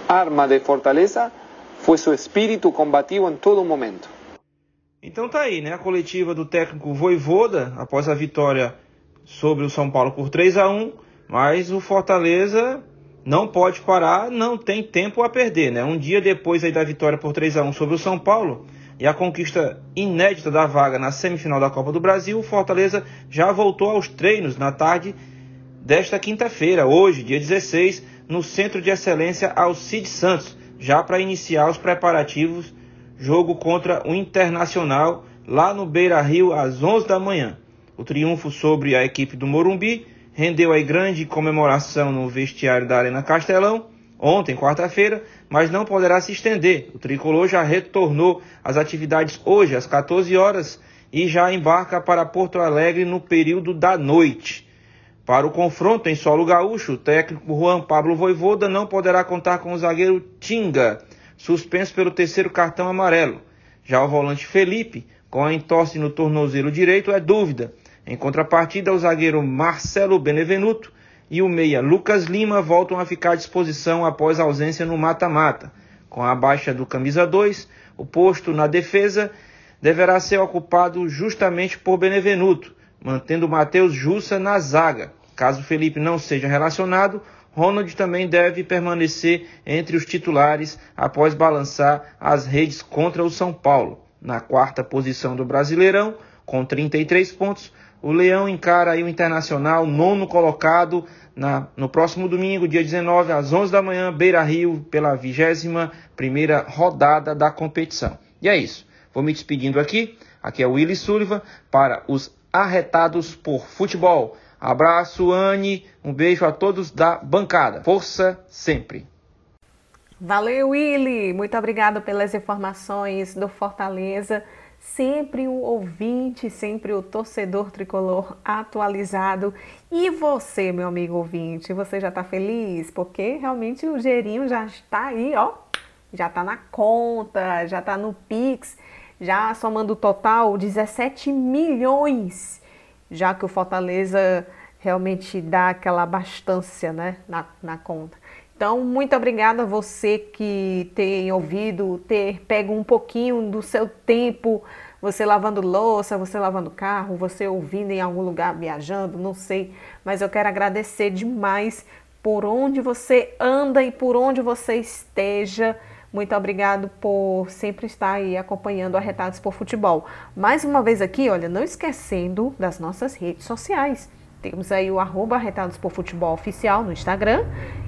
E: arma de Fortaleza foi seu espírito combativo em todo momento.
D: Então tá aí, né? A coletiva do técnico Voivoda após a vitória sobre o São Paulo por 3 a 1, mas o Fortaleza não pode parar, não tem tempo a perder, né? Um dia depois aí da vitória por 3 a 1 sobre o São Paulo, e a conquista inédita da vaga na semifinal da Copa do Brasil, o Fortaleza já voltou aos treinos na tarde desta quinta-feira, hoje, dia 16, no Centro de Excelência Alcide Santos, já para iniciar os preparativos, jogo contra o Internacional lá no Beira Rio às 11 da manhã. O triunfo sobre a equipe do Morumbi rendeu aí grande comemoração no vestiário da Arena Castelão ontem, quarta-feira, mas não poderá se estender. O tricolor já retornou às atividades hoje, às 14 horas, e já embarca para Porto Alegre no período da noite. Para o confronto em solo gaúcho, o técnico Juan Pablo Voivoda não poderá contar com o zagueiro Tinga, suspenso pelo terceiro cartão amarelo. Já o volante Felipe, com a entorse no tornozelo direito, é dúvida. Em contrapartida, o zagueiro Marcelo Benevenuto e o meia Lucas Lima voltam a ficar à disposição após a ausência no mata-mata. Com a baixa do camisa 2, o posto na defesa deverá ser ocupado justamente por Benevenuto, mantendo Matheus Jussa na zaga. Caso Felipe não seja relacionado, Ronald também deve permanecer entre os titulares após balançar as redes contra o São Paulo. Na quarta posição do Brasileirão, com 33 pontos, o Leão encara o Internacional, nono colocado, na, no próximo domingo, dia 19, às 11 da manhã, Beira Rio, pela 21 primeira rodada da competição. E é isso. Vou me despedindo aqui. Aqui é o Willy Sullivan para os Arretados por Futebol. Abraço, Anne. Um beijo a todos da bancada. Força sempre.
B: Valeu, Willy. Muito obrigado pelas informações do Fortaleza sempre o ouvinte, sempre o torcedor tricolor atualizado. E você, meu amigo ouvinte, você já está feliz? Porque realmente o dinheirinho já está aí, ó, já está na conta, já está no Pix, já somando o total 17 milhões, já que o Fortaleza realmente dá aquela abastância né, na, na conta. Então, muito obrigada a você que tem ouvido, ter pego um pouquinho do seu tempo, você lavando louça, você lavando carro, você ouvindo em algum lugar viajando, não sei, mas eu quero agradecer demais por onde você anda e por onde você esteja. Muito obrigado por sempre estar aí acompanhando Arretados por Futebol. Mais uma vez aqui, olha, não esquecendo das nossas redes sociais. Temos aí o arroba Arretados por Futebol Oficial no Instagram.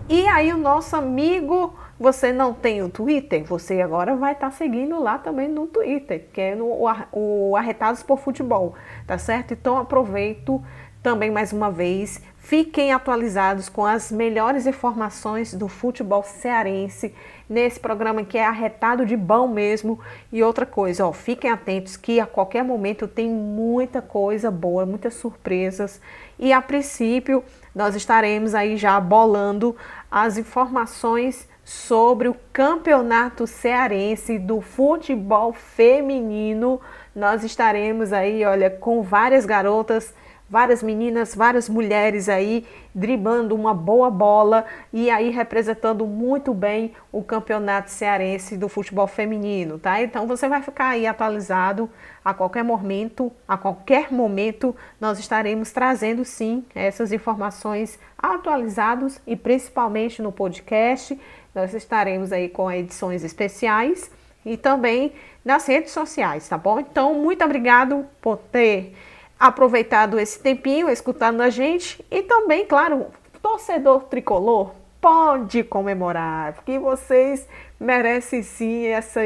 B: E aí o nosso amigo, você não tem o Twitter? Você agora vai estar tá seguindo lá também no Twitter, que é no, o Arretados por Futebol, tá certo? Então aproveito também mais uma vez, fiquem atualizados com as melhores informações do futebol cearense nesse programa que é arretado de bom mesmo. E outra coisa, ó, fiquem atentos que a qualquer momento tem muita coisa boa, muitas surpresas e a princípio nós estaremos aí já bolando as informações sobre o campeonato cearense do futebol feminino. Nós estaremos aí, olha, com várias garotas várias meninas, várias mulheres aí dribando uma boa bola e aí representando muito bem o campeonato cearense do futebol feminino, tá? Então você vai ficar aí atualizado a qualquer momento, a qualquer momento nós estaremos trazendo sim essas informações atualizadas e principalmente no podcast, nós estaremos aí com edições especiais e também nas redes sociais, tá bom? Então, muito obrigado por ter aproveitado esse tempinho, escutando a gente e também, claro, torcedor tricolor pode comemorar, porque vocês merecem sim essa,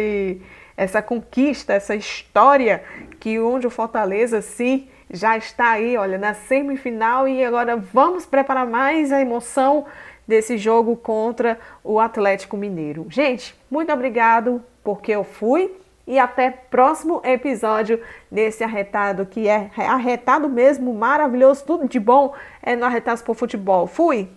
B: essa conquista, essa história que onde o Fortaleza sim já está aí, olha, na semifinal e agora vamos preparar mais a emoção desse jogo contra o Atlético Mineiro. Gente, muito obrigado porque eu fui e até próximo episódio desse arretado que é arretado mesmo, maravilhoso, tudo de bom é no Arretados por Futebol. Fui!